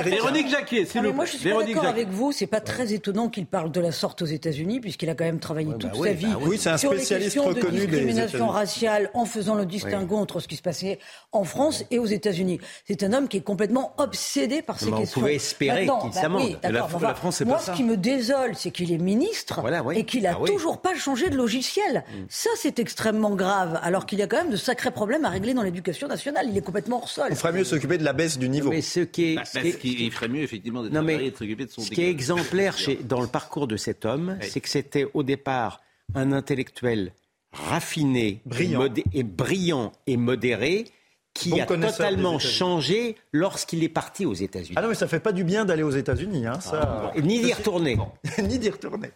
Véronique Jacquier, c'est le Moi, je suis d'accord avec vous. C'est pas très étonnant qu'il parle de la sorte aux États-Unis puisqu'il a quand même travaillé toute bah sa oui, vie bah oui, c'est un sur les questions de discrimination raciale, en faisant le distinguo entre ce qui se passait en France et aux États-Unis. C'est un homme qui est complètement obsédé par ces on questions. pouvait espérer qu'il bah s'amende. la- France, c'est Moi, pas ça. ce qui me désole, c'est qu'il est ministre Voilà, oui. Et qu'il a Ah oui. toujours pas changé de logiciel. Ça, c'est extrêmement grave, alors qu'il y a quand même de sacrés problèmes à régler dans l'éducation nationale. Il est complètement hors sol. On ferait mieux s'occuper de la baisse du niveau. Mais ce qui est, Bah, ce qui est- qu'il ferait mieux, effectivement, de Non, mais de s'occuper de son ce qui est exemplaire chez- dans le parcours de cet homme, c'est que c'était au départ un intellectuel raffiné, Brillant. Et, modé- et brillant et modéré, qui Bon a totalement changé lorsqu'il est parti aux États-Unis. Ah non, mais ça fait pas du bien d'aller aux États-Unis, hein, ça. Et ni d'y retourner. Ni d'y retourner.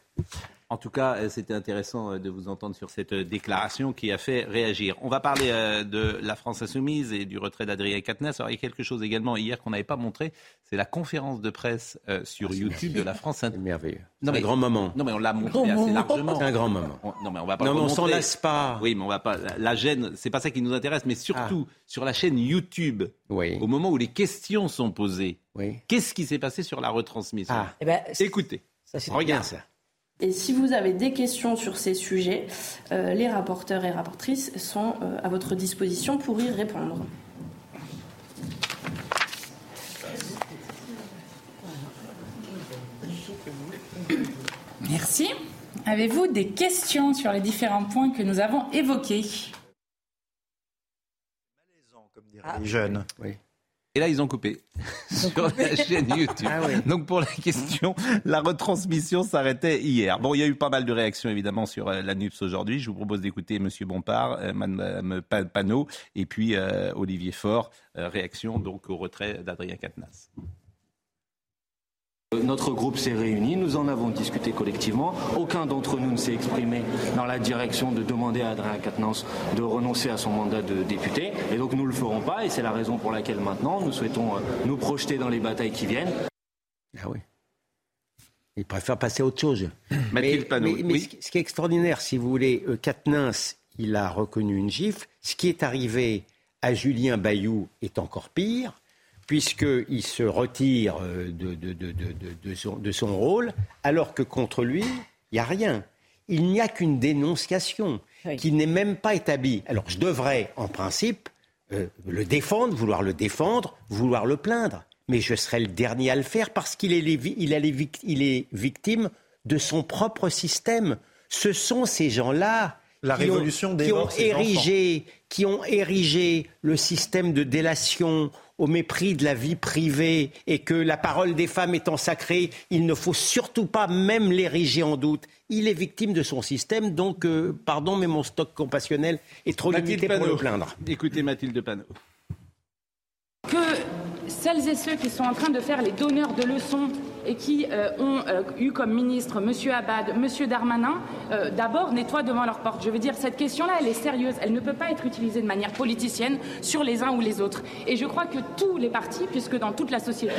En tout cas, euh, c'était intéressant euh, de vous entendre sur cette euh, déclaration qui a fait réagir. On va parler de la France insoumise et du retrait d'Adrien Quatennens. Alors, il y a quelque chose également hier qu'on n'avait pas montré, c'est la conférence de presse sur YouTube de la France C'est insoumise. merveilleux. C'est Non, un mais- grand moment. Non, mais on l'a montré assez moment. largement. C'est un grand moment. On- non, mais on va pas Non, mais on s'en lasse pas. Oui, mais on va pas. la- La gêne, c'est pas ça qui nous intéresse, mais surtout sur la chaîne YouTube, Oui. au moment où les questions sont posées, Oui. qu'est-ce qui s'est passé sur la retransmission? Ah. Eh ben, Écoutez. ça, Regarde ça. Et si vous avez des questions sur ces sujets, euh, les rapporteurs et rapportrices sont euh, à votre disposition pour y répondre. Merci. Avez-vous des questions sur les différents points que nous avons évoqués? Comme diraient les jeunes. Oui. Et là, ils ont coupé sur la chaîne YouTube. Ah oui. Donc pour la question, la retransmission s'arrêtait hier. Bon, il y a eu pas mal de réactions évidemment sur euh, la NUPS aujourd'hui. Je vous propose d'écouter Monsieur Bompard, euh, Madame Pa- Panot et puis euh, Olivier Faure. Euh, réaction donc au retrait d'Adrien Quatennens. Notre groupe s'est réuni, nous en avons discuté collectivement. Aucun d'entre nous ne s'est exprimé dans la direction de demander à Adrien Quatennens de renoncer à son mandat de député. Et donc nous ne le ferons pas et c'est la raison pour laquelle maintenant nous souhaitons euh, nous projeter dans les batailles qui viennent. Ah oui. Il préfère passer à autre chose. Mathilde Panot, mais- mais oui. ce, qui- ce qui est extraordinaire, si vous voulez, euh, Quatennens, il a reconnu une gifle. Ce qui est arrivé à Julien Bayou est encore pire, puisqu'il se retire euh, de, son, de son rôle, alors que contre lui, il n'y a rien. Il n'y a qu'une dénonciation Oui. qui n'est même pas établie. Alors je devrais, en principe, euh, le défendre, vouloir le défendre, vouloir le plaindre. Mais je serai le dernier à le faire parce qu'il est, il il est victime de son propre système. Ce sont ces gens-là La qui ont- qui ont érigé le système de délation au mépris de la vie privée et que la parole des femmes étant sacrée, il ne faut surtout pas même l'ériger en doute. Il est victime de son système, donc euh, pardon, mais mon stock compassionnel est trop limité pour le plaindre. Écoutez Mathilde Panot. que celles et ceux qui sont en train de faire les donneurs de leçons et qui euh, ont euh, eu comme ministre M. Abad, M. Darmanin, euh, d'abord nettoient devant leur porte. Je veux dire, cette question-là, elle est sérieuse. Elle ne peut pas être utilisée de manière politicienne sur les uns ou les autres. Et je crois que tous les partis, puisque dans toute la société,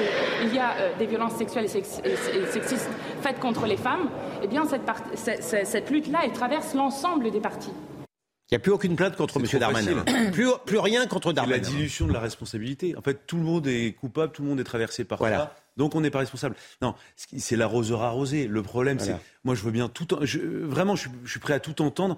il y a euh, des violences sexuelles et, sex- et- et sexistes faites contre les femmes, eh bien, cette, part- lutte-là, elle traverse l'ensemble des partis. Il n'y a plus aucune plainte contre M. Darmanin. plus, plus rien contre C'est la Darmanin. dilution de la responsabilité. En fait, tout le monde est coupable, tout le monde est traversé par Voilà. ça. Donc on n'est pas responsable. Non, c'est l'arroseur arrosé. Le problème, Voilà. c'est, moi, je veux bien tout. je- vraiment, je, suis- je suis prêt à tout entendre.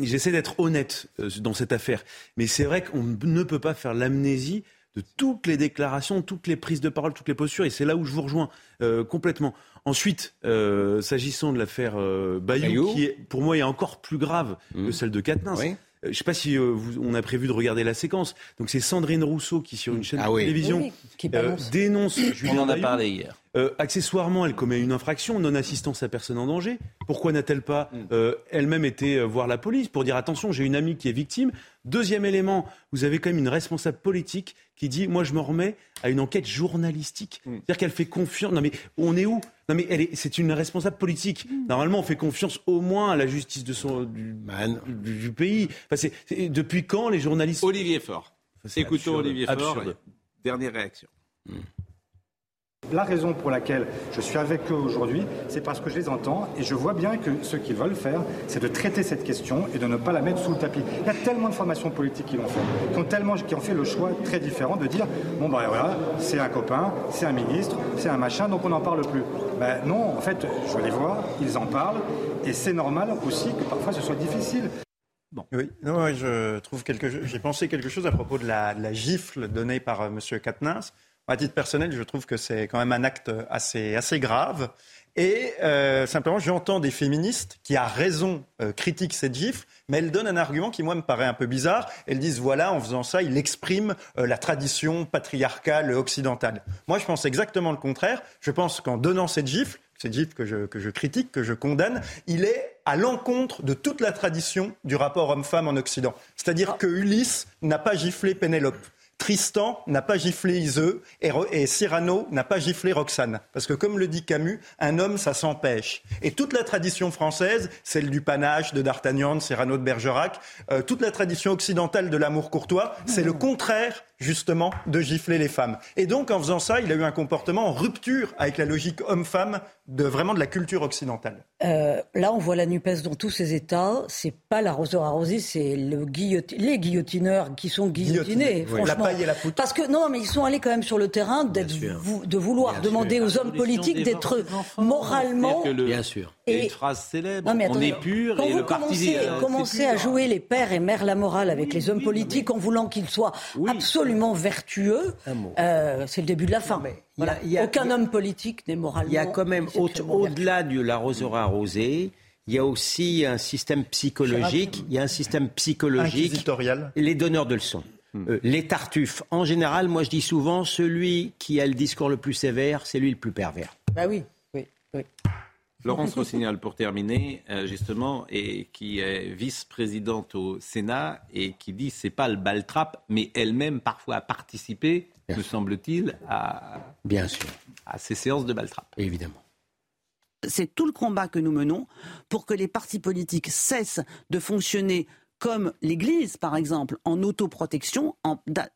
J'essaie d'être honnête euh, dans cette affaire, mais c'est vrai qu'on ne peut pas faire l'amnésie de toutes les déclarations, toutes les prises de parole, toutes les postures, et c'est là où je vous rejoins euh, complètement. Ensuite, euh, s'agissant de l'affaire euh, Bayou, Bayou. qui est, pour moi est encore plus grave que celle de Quatennens. Oui. Euh, Je ne sais pas si euh, vous- on a prévu de regarder la séquence. Donc c'est Sandrine Rousseau qui, sur une chaîne Ah de oui. télévision, Oui, oui, qui euh, dénonce On Julien en a Bayou. parlé hier. Euh, accessoirement, elle commet une infraction, non-assistance à personne en danger. Pourquoi n'a-t-elle pas Mm. euh, elle-même été euh, voir la police pour dire attention, j'ai une amie qui est victime Deuxième élément, vous avez quand même une responsable politique qui dit moi je me remets à une enquête journalistique. Mm. C'est-à-dire qu'elle fait confiance. Non mais on est où? Non mais elle est, c'est une responsable politique. Mm. Normalement, on fait confiance au moins à la justice de son du, Man. du- du pays. Enfin, c'est- c'est- depuis quand les journalistes Olivier Faure. C'est Écoutons absurde, Olivier Faure. absurde. Dernière réaction. La raison pour laquelle je suis avec eux aujourd'hui, c'est parce que je les entends et je vois bien que ce qu'ils veulent faire, c'est de traiter cette question et de ne pas la mettre sous le tapis. Il y a tellement de formations politiques qui l'ont fait, qui ont tellement, qui ont fait le choix très différent de dire bon ben voilà, c'est un copain, c'est un ministre, c'est un machin, donc on n'en parle plus. Ben non, en fait, je les vois, ils en parlent et c'est normal aussi que parfois ce soit difficile. Oui, non, je trouve quelque J'ai pensé quelque chose à propos de la, gifle donnée par euh, M. Katnins. À titre personnel, je trouve que c'est quand même un acte assez, assez grave. Et euh, simplement, j'entends des féministes qui, à raison, euh, critiquent cette gifle, mais elles donnent un argument qui, moi, me paraît un peu bizarre. Elles disent, voilà, en faisant ça, il exprime la tradition patriarcale occidentale. Moi, je pense exactement le contraire. Je pense qu'en donnant cette gifle, cette gifle que je, que je critique, que je condamne, il est à l'encontre de toute la tradition du rapport homme-femme en Occident. C'est-à-dire que Ulysse n'a pas giflé Pénélope. Tristan n'a pas giflé Iseux et, Cyrano n'a pas giflé Roxane. Parce que comme le dit Camus, un homme, ça s'empêche. Et toute la tradition française, celle du panache, de D'Artagnan, de Cyrano de Bergerac, euh, toute la tradition occidentale de l'amour courtois, c'est le contraire justement de gifler les femmes. Et donc en faisant ça, il a eu un comportement en rupture avec la logique homme-femme de vraiment de la culture occidentale. Euh, là, on voit la Nupes dans tous ses états. C'est pas l'arroseur arrosé, c'est le les guillotineurs qui sont guillotinés. Franchement. La paille et la poutre. Parce que non, mais ils sont allés quand même sur le terrain de vouloir demander aux hommes politiques d'être moralement. Bien sûr. Et une phrase célèbre. on est pur quand et vous le commencez, parti commencez à jouer les pères et mères la morale avec les hommes politiques en voulant qu'ils soient absolument vertueux, euh, c'est le début de la fin. Aucun homme politique n'est moralement. Il y a quand même, au-delà de l'arroseur arrosé, il y a aussi un système psychologique. Il y a un système psychologique. Les donneurs de leçons. Hmm. Euh, les tartuffes. En général, moi je dis souvent, celui qui a le discours le plus sévère, c'est lui le plus pervers. Bah oui, oui, oui. Laurence Rossignol, pour terminer, euh, justement, et qui est vice-présidente au Sénat et qui dit c'est pas le baltrap, mais elle-même parfois a participé, me semble-t-il, à, Bien sûr. à ces séances de baltrap. Évidemment c'est tout le combat que nous menons pour que les partis politiques cessent de fonctionner comme l'Église, par exemple, en autoprotection,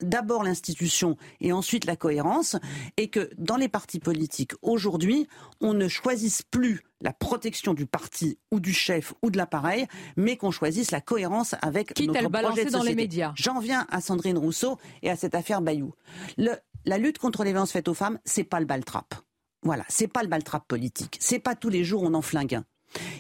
d'abord l'institution et ensuite la cohérence, et que dans les partis politiques, aujourd'hui, on ne choisisse plus la protection du parti ou du chef ou de l'appareil, mais qu'on choisisse la cohérence avec Quitte notre à projet de dans les médias. J'en viens à Sandrine Rousseau et à cette affaire Bayou. la lutte contre les violences faites aux femmes, c'est pas le baltrap. Voilà, c'est pas le baltrap politique. C'est pas tous les jours on en flingue un.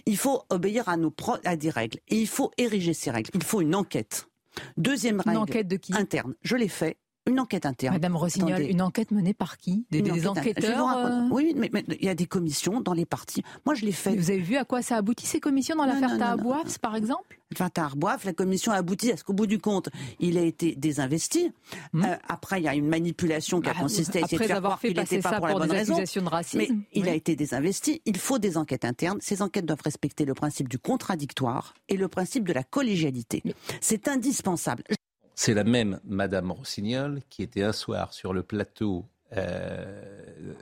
Il faut obéir à, nos à des règles. Et il faut ériger ces règles. Il faut une enquête. Deuxième règle. Une enquête de qui? Interne. Je l'ai fait. Une enquête interne. Madame Rossignol, une enquête menée par qui? Des, enquêteurs euh Oui, mais, il y a des commissions dans les partis. Moi, je l'ai fait. vous avez vu à quoi ça aboutit ces commissions dans l'affaire Tahabouaf, par exemple? Enfin, Tahabouaf, la commission a abouti à ce qu'au bout du compte, il a été désinvesti. Hmm. Euh, après, il y a une manipulation qui a bah, consisté à essayer de faire croire qu'il n'était pas pour, la bonne raison. De racisme, mais il a été désinvesti. Il faut des enquêtes internes. Ces enquêtes doivent respecter le principe du contradictoire et le principe de la collégialité. C'est indispensable. C'est la même Madame Rossignol qui était un soir sur le plateau euh,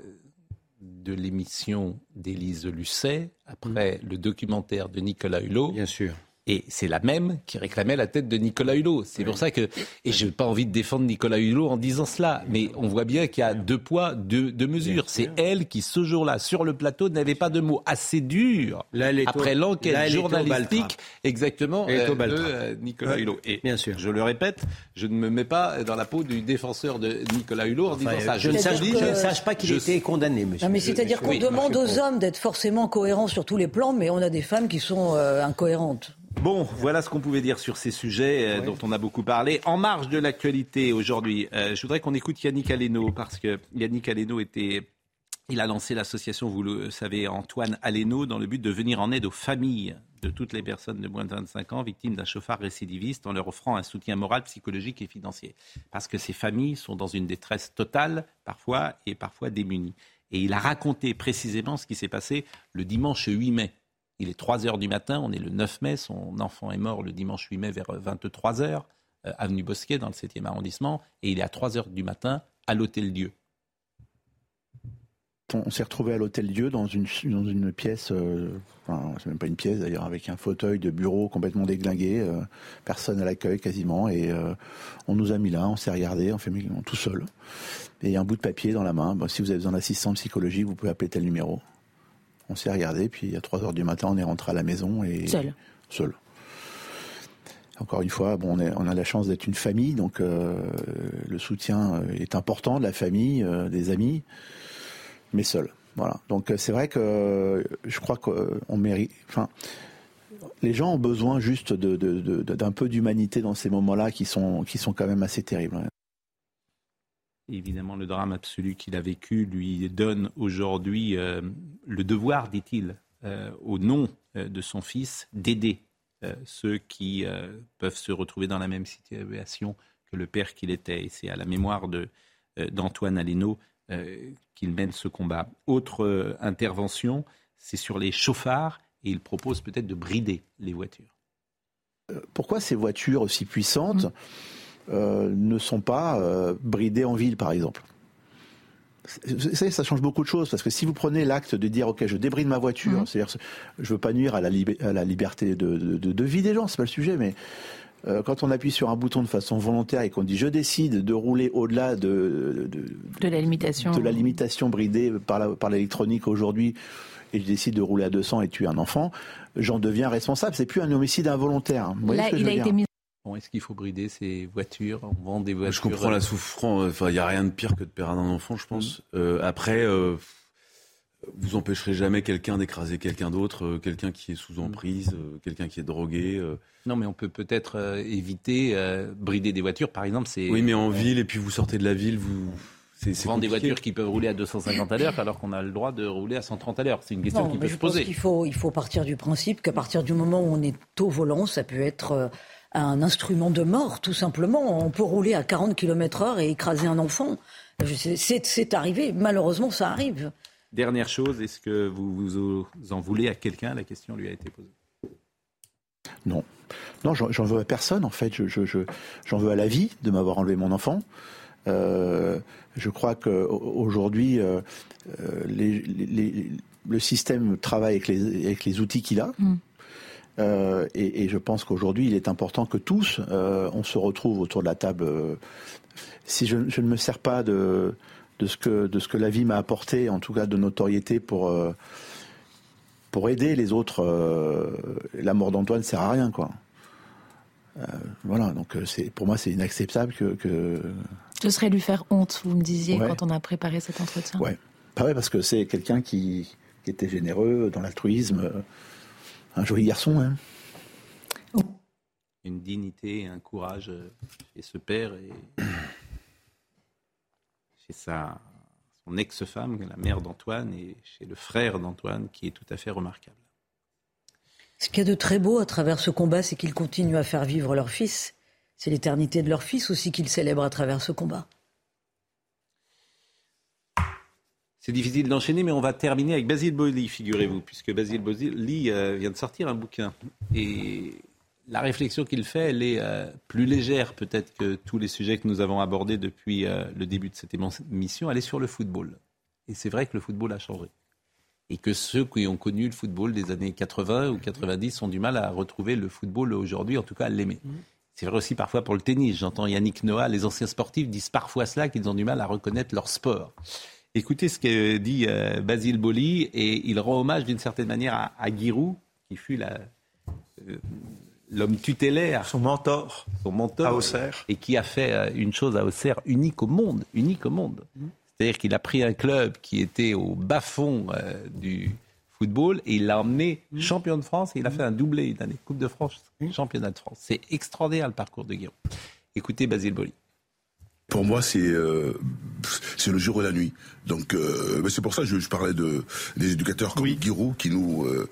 de l'émission d'Élise Lucet, après mm. le documentaire de Nicolas Hulot. Bien sûr. Et c'est la même qui réclamait la tête de Nicolas Hulot. C'est pour ça que, et je n'ai pas envie de défendre Nicolas Hulot en disant cela, mais on voit bien qu'il y a deux poids, deux, mesures. C'est elle qui, ce jour-là, sur le plateau, n'avait pas de mots assez durs après l'enquête journalistique, exactement, euh, de euh, Nicolas Hulot. Et bien sûr. je le répète, je ne me mets pas dans la peau du défenseur de Nicolas Hulot en disant ça. Je, ne sache, pas qu'il était condamné, monsieur. Non, mais c'est-à-dire qu'on demande aux hommes d'être forcément cohérents sur tous les plans, mais on a des femmes qui sont euh, incohérentes. Bon, voilà ce qu'on pouvait dire sur ces sujets euh, dont on a beaucoup parlé. En marge de l'actualité aujourd'hui, euh, je voudrais qu'on écoute Yannick Aleno parce que Yannick Aleno était il a lancé l'association, vous le savez, Antoine Aleno, dans le but de venir en aide aux familles de toutes les personnes de moins de 25 ans victimes d'un chauffard récidiviste en leur offrant un soutien moral, psychologique et financier. Parce que ces familles sont dans une détresse totale, parfois, et parfois démunies. Et il a raconté précisément ce qui s'est passé le dimanche 8 mai il est 3 heures du matin, on est le 9 mai, son enfant est mort le dimanche 8 mai vers 23 heures, euh, avenue Bosquet dans le 7e arrondissement, et il est à 3 heures du matin à l'Hôtel Dieu. on, s'est retrouvé à l'hôtel Dieu dans une, pièce, euh, enfin, c'est même pas une pièce d'ailleurs, avec un fauteuil de bureau complètement déglingué, euh, personne à l'accueil quasiment, et on nous a mis là, on s'est regardé, on fait tout seul, et un bout de papier dans la main. si vous avez besoin d'assistance psychologique, vous pouvez appeler tel numéro. On s'est regardé, puis à 3 heures du matin, on est rentré à la maison et seul. Seul. Encore une fois, bon, on, a la chance d'être une famille, donc le soutien est important de la famille, des amis mais seul. Voilà. Donc euh, c'est vrai que euh, je crois qu'on euh, mérite. Enfin, les gens ont besoin juste d'un peu d'humanité dans ces moments-là qui sont, qui sont quand même assez terribles. Évidemment, le drame absolu qu'il a vécu lui donne aujourd'hui le devoir, dit-il, au nom de son fils, d'aider ceux qui peuvent se retrouver dans la même situation que le père qu'il était. Et c'est à la mémoire d'Antoine Aleno euh, qu'il mène ce combat. Autre euh, intervention, c'est sur les chauffards et il propose peut-être de brider les voitures. Euh, pourquoi ces voitures aussi puissantes? Ne sont pas bridées en ville, par exemple ça, ça change beaucoup de choses parce que si vous prenez l'acte de dire ok je débride ma voiture, mmh. c'est-à-dire je veux pas nuire à la, à la liberté de, de, vie des gens, c'est pas le sujet, mais euh, quand on appuie sur un bouton de façon volontaire et qu'on dit je décide de rouler au-delà de, de, la limitation de la limitation bridée par, par l'électronique aujourd'hui et je décide de rouler à 200 et tuer un enfant, j'en deviens responsable. C'est plus un homicide involontaire. Là, il a été mis est-ce qu'il faut brider ces voitures? On vend des voitures. Je comprends la souffrance. Enfin, il n'y a rien de pire que de perdre un enfant, je pense. Mm. Euh, après, euh, vous empêcherez jamais quelqu'un d'écraser quelqu'un d'autre, euh, quelqu'un qui est sous mm. emprise, euh, quelqu'un qui est drogué. Euh. Non, mais on peut peut-être éviter brider des voitures, par exemple. C'est oui, mais en ville et puis vous sortez de la ville, vous c'est vend des voitures qui peuvent rouler à 250 à l'heure alors qu'on a le droit de rouler à 130 à l'heure. C'est une question qui peut se poser. Il faut, il faut partir du principe qu'à partir du moment où on est au volant, ça peut être un instrument de mort, tout simplement. On peut rouler à 40 km heure et écraser un enfant. C'est arrivé. Malheureusement, ça arrive. Dernière chose, est-ce que vous, vous en voulez à quelqu'un? La question lui a été posée. Non. Non, j'en veux à personne, en fait. J'en je, je, veux à la vie de m'avoir enlevé mon enfant. Euh, je crois qu'aujourd'hui, euh, euh le système travaille avec les, avec les outils qu'il a. Mm. Euh, et, et, je pense qu'aujourd'hui, il est important que tous, on se retrouve autour de la table. si je, je, ne me sers pas de, de ce que de ce que la vie m'a apporté, en tout cas de notoriété pour euh, pour aider les autres. Euh, la mort d'Antoine sert à rien, quoi. Euh, voilà, donc c'est pour moi c'est inacceptable que, que, Ce serait lui faire honte, vous me disiez quand on a préparé cet entretien. Ouais, pas vrai parce que c'est quelqu'un qui, qui, était généreux dans l'altruisme, un joli garçon. Hein. Une dignité, un courage et ce père et chez sa, son ex-femme, la mère d'Antoine, et chez le frère d'Antoine, qui est tout à fait remarquable. Ce qu'il y a de très beau à travers ce combat, c'est qu'ils continuent à faire vivre leur fils. C'est l'éternité de leur fils aussi qu'ils célèbrent à travers ce combat. C'est difficile d'enchaîner, mais on va terminer avec Basile Boli, figurez-vous, puisque Basile Boli euh, vient de sortir un bouquin. Et la réflexion qu'il fait, elle est euh, plus légère peut-être que tous les sujets que nous avons abordés depuis euh, le début de cette émission. Elle est sur le football. Et c'est vrai que le football a changé. Et que ceux qui ont connu le football des années 80 ou 90 ont du mal à retrouver le football aujourd'hui, en tout cas à l'aimer. Mmh. C'est vrai aussi parfois pour le tennis. J'entends Yannick Noah, les anciens sportifs disent parfois cela, qu'ils ont du mal à reconnaître leur sport. Écoutez ce que dit euh, Basile Boli, et il rend hommage d'une certaine manière à, à Giroud, qui fut la, l'homme tutélaire. Son mentor. Son mentor. À Auxerre. Et qui a fait euh, une chose à Auxerre unique au monde. Unique au monde. Mm. C'est-à-dire qu'il a pris un club qui était au bas-fond euh, du football et il l'a emmené mm. champion de France et il a mm. fait un doublé une année. Coupe de France, championnat de France. C'est extraordinaire le parcours de Guillaume. Écoutez Basile Boli. Pour moi, c'est euh, c'est le jour et la nuit. Donc, euh, c'est pour ça que je, je, parlais de des éducateurs comme oui. Giroud qui nous euh,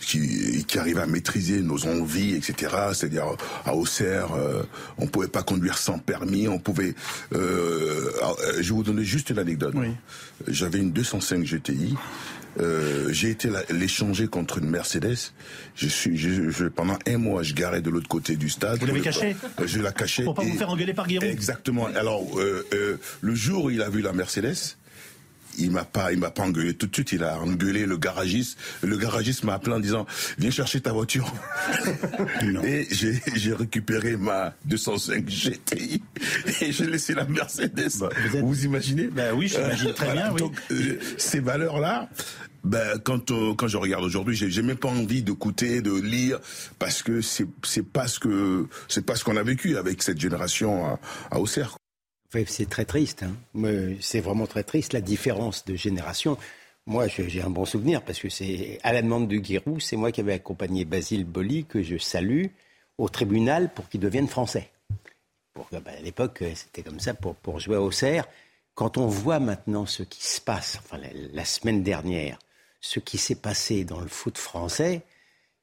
qui, qui arrivent à maîtriser nos envies, etc. C'est-à-dire à Auxerre, euh, on pouvait pas conduire sans permis, on pouvait. Euh, je vais vous donner juste l'anecdote. Oui. J'avais une 205 GTI. Euh, j'ai été l'échanger contre une Mercedes. Je suis, je, je, pendant un mois, je garais de l'autre côté du stade. Vous l'avez caché euh, Je la cachais. Pour pas vous faire engueuler par Guillaume. Exactement. Alors, euh, euh, le jour où il a vu la Mercedes, il m'a pas, il m'a pas engueulé tout de suite. Il a engueulé le garagiste. Le garagiste m'a appelé en disant viens chercher ta voiture. et j'ai récupéré ma 205 GTI et j'ai laissé la Mercedes. Bah, vous, imaginez Ben oui, j'imagine très bien. Oui. Donc, euh, ces valeurs là. Ben, quand euh, quand je regarde aujourd'hui, j'ai même pas envie d'écouter, de lire, parce que c'est c'est pas ce que c'est pas ce qu'on a vécu avec cette génération à, à Auxerre c'est très triste. Hein. C'est vraiment très triste la différence de génération. Moi, j'ai un bon souvenir parce que c'est à la demande de Guirou, c'est moi qui avais accompagné Basile Boli que je salue au tribunal pour qu'il devienne français. Bah, à l'époque, c'était comme ça pour, pour jouer au cerf. Quand on voit maintenant ce qui se passe, enfin la semaine dernière, ce qui s'est passé dans le foot français,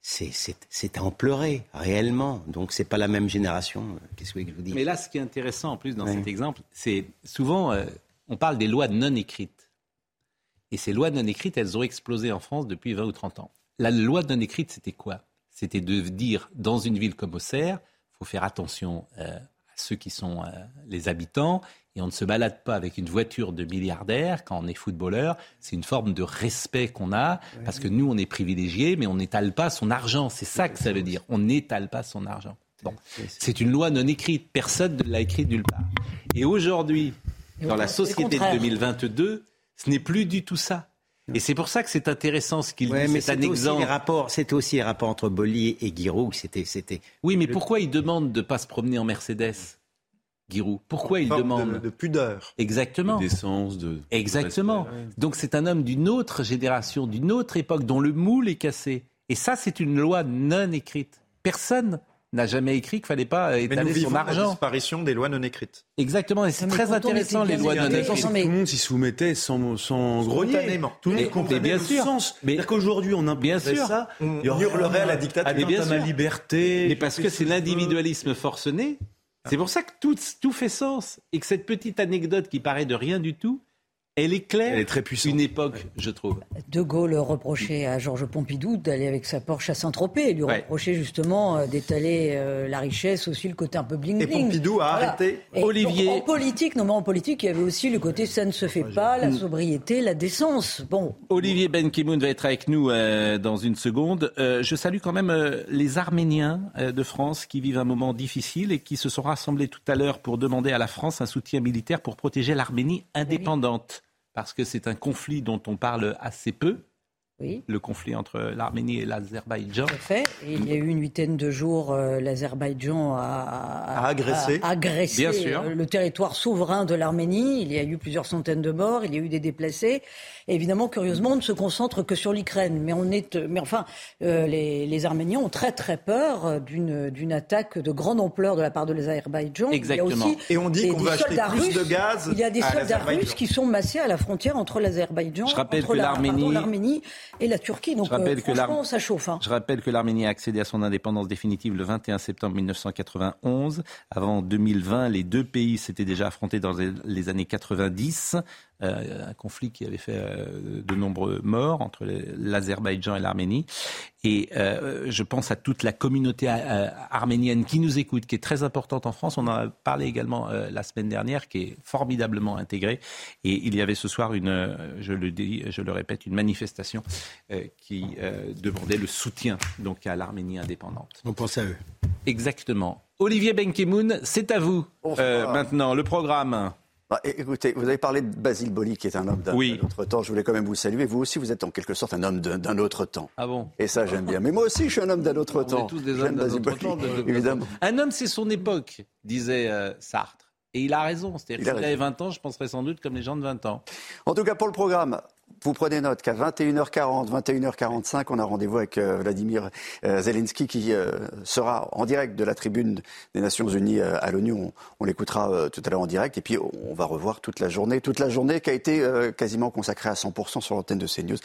c'est à en pleurer, réellement. Donc, c'est pas la même génération. Qu'est-ce que je vous dis Mais là, ce qui est intéressant, en plus, dans cet exemple, c'est souvent, euh, on parle des lois non écrites. Et ces lois non écrites, elles ont explosé en France depuis 20 ou 30 ans. La loi non écrite, c'était quoi? C'était de dire, dans une ville comme Auxerre, il faut faire attention euh, ceux qui sont euh, les habitants et on ne se balade pas avec une voiture de milliardaire quand on est footballeur. C'est une forme de respect qu'on a parce que nous, on est privilégiés, mais on n'étale pas son argent. C'est ça que ça veut dire. On n'étale pas son argent. Bon, c'est une loi non écrite. Personne ne l'a écrite nulle part. Et aujourd'hui, dans la société de 2022, ce n'est plus du tout ça. Et c'est pour ça que c'est intéressant ce qu'il dit. C'est un exemple. C'était aussi les rapports entre Bollier et Giroud. C'était, c'était. Oui, mais pourquoi il demande de ne pas se promener en Mercedes Giroud? Pourquoi il demande de, pudeur, exactement, d'essence, de exactement. Donc c'est un homme d'une autre génération, d'une autre époque, dont le moule est cassé. Et ça, c'est une loi non écrite. Personne n'a jamais écrit qu'il fallait pas étaler son argent. La disparition des lois non écrites. Exactement, et c'est très intéressant les lois non écrites. Tout le monde s'y soumettait sans, sans grogner. Tout le monde comprenait bien le sûr. sens. Mais qu'aujourd'hui on imposerait ça, on hurlerait à la dictature, à, bien à ma liberté. Mais parce que c'est l'individualisme forcené c'est pour ça que tout, tout fait sens et que cette petite anecdote qui paraît de rien du tout, elle est claire. Elle est très puissante. Une époque, je trouve. De Gaulle reprochait à Georges Pompidou d'aller avec sa Porsche à Saint-Tropez. Il lui reprochait justement euh, d'étaler euh, la richesse, aussi le côté un peu bling-bling. Et Pompidou a arrêté. Olivier. en politique, non mais en politique, il y avait aussi le côté ça ne se fait pas, la sobriété, la décence. Bon. Olivier Ben Kimoun va être avec nous euh, dans une seconde. je salue quand même les Arméniens de France qui vivent un moment difficile et qui se sont rassemblés tout à l'heure pour demander à la France un soutien militaire pour protéger l'Arménie indépendante parce que c'est un conflit dont on parle assez peu. Oui. Le conflit entre l'Arménie et l'Azerbaïdjan. fait. il y a eu une huitaine de jours, euh, l'Azerbaïdjan a, agressé, euh, le territoire souverain de l'Arménie. Il y a eu plusieurs centaines de morts, il y a eu des déplacés évidemment, curieusement, on ne se concentre que sur l'Ukraine. Mais on est, mais enfin, euh, les, les, Arméniens ont très très peur euh, d'une d'une attaque de grande ampleur de la part de l'Azerbaïdjan. Exactement. Il y a aussi Et on dit qu'on va acheter plus de gaz. Il y a des soldats russes qui sont massés à la frontière entre l'Azerbaïdjan, entre l'Arménie et la Turquie. Donc, je rappelle euh, que ça chauffe. Hein. Je rappelle que l'Arménie a accédé à son indépendance définitive le 21 septembre 1991. Avant 2020, les deux pays s'étaient déjà affrontés dans les années 90. Euh, un conflit qui avait fait euh, de nombreux morts entre l'Azerbaïdjan et l'Arménie. Et euh, je pense à toute la communauté arménienne qui nous écoute, qui est très importante en France. On en a parlé également la semaine dernière, qui est formidablement intégrée. Et il y avait ce soir une, je le dis, je le répète, une manifestation qui demandait le soutien donc à l'Arménie indépendante. On pense à eux. Exactement. Olivier Benkemoun, c'est à vous maintenant le programme. Bah, écoutez, vous avez parlé de Basile Boli, qui est un homme d'un autre temps. Je voulais quand même vous saluer. Vous aussi, vous êtes en quelque sorte un homme d'un autre temps. Ah bon? Et ça, j'aime bien. Mais moi aussi, je suis un homme d'un autre temps. On est tous des hommes d'un autre temps, évidemment. Un homme, c'est son époque, disait euh, Sartre. Et il a raison. C'est-à-dire que s'il avait 20 ans, je penserais sans doute comme les gens de 20 ans. En tout cas, pour le programme, vous prenez note qu'à 21h40, 21h45, on a rendez-vous avec euh, Vladimir euh, Zelensky qui euh, sera en direct de la tribune des Nations Unies à l'ONU. On, l'écoutera tout à l'heure en direct et puis on va revoir toute la journée, toute la journée qui a été quasiment consacrée à 100% sur l'antenne de CNews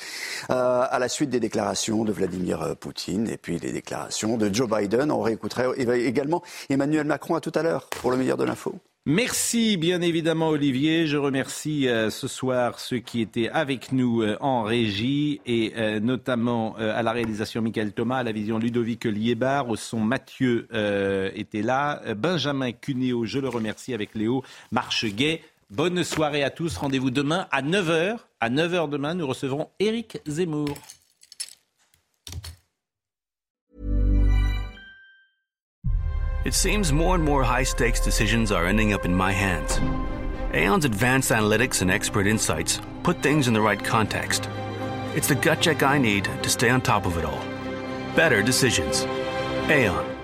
à la suite des déclarations de Vladimir Poutine et puis les déclarations de Joe Biden. On réécoutera également Emmanuel Macron à tout à l'heure pour le meilleur de l'info. Merci bien évidemment Olivier. Je remercie euh, ce soir ceux qui étaient avec nous euh, en régie et euh, notamment à la réalisation Michael Thomas, à la vision Ludovic Liébar, au son Mathieu était là, Benjamin Cuneo, je le remercie avec Léo Marcheguet. Bonne soirée à tous. Rendez-vous demain à 9h. À 9h demain, nous recevrons Éric Zemmour. It seems more and more high stakes decisions are ending up in my hands. Aon's advanced analytics and expert insights put things in the right context. It's the gut check I need to stay on top of it all. Better decisions. Aon.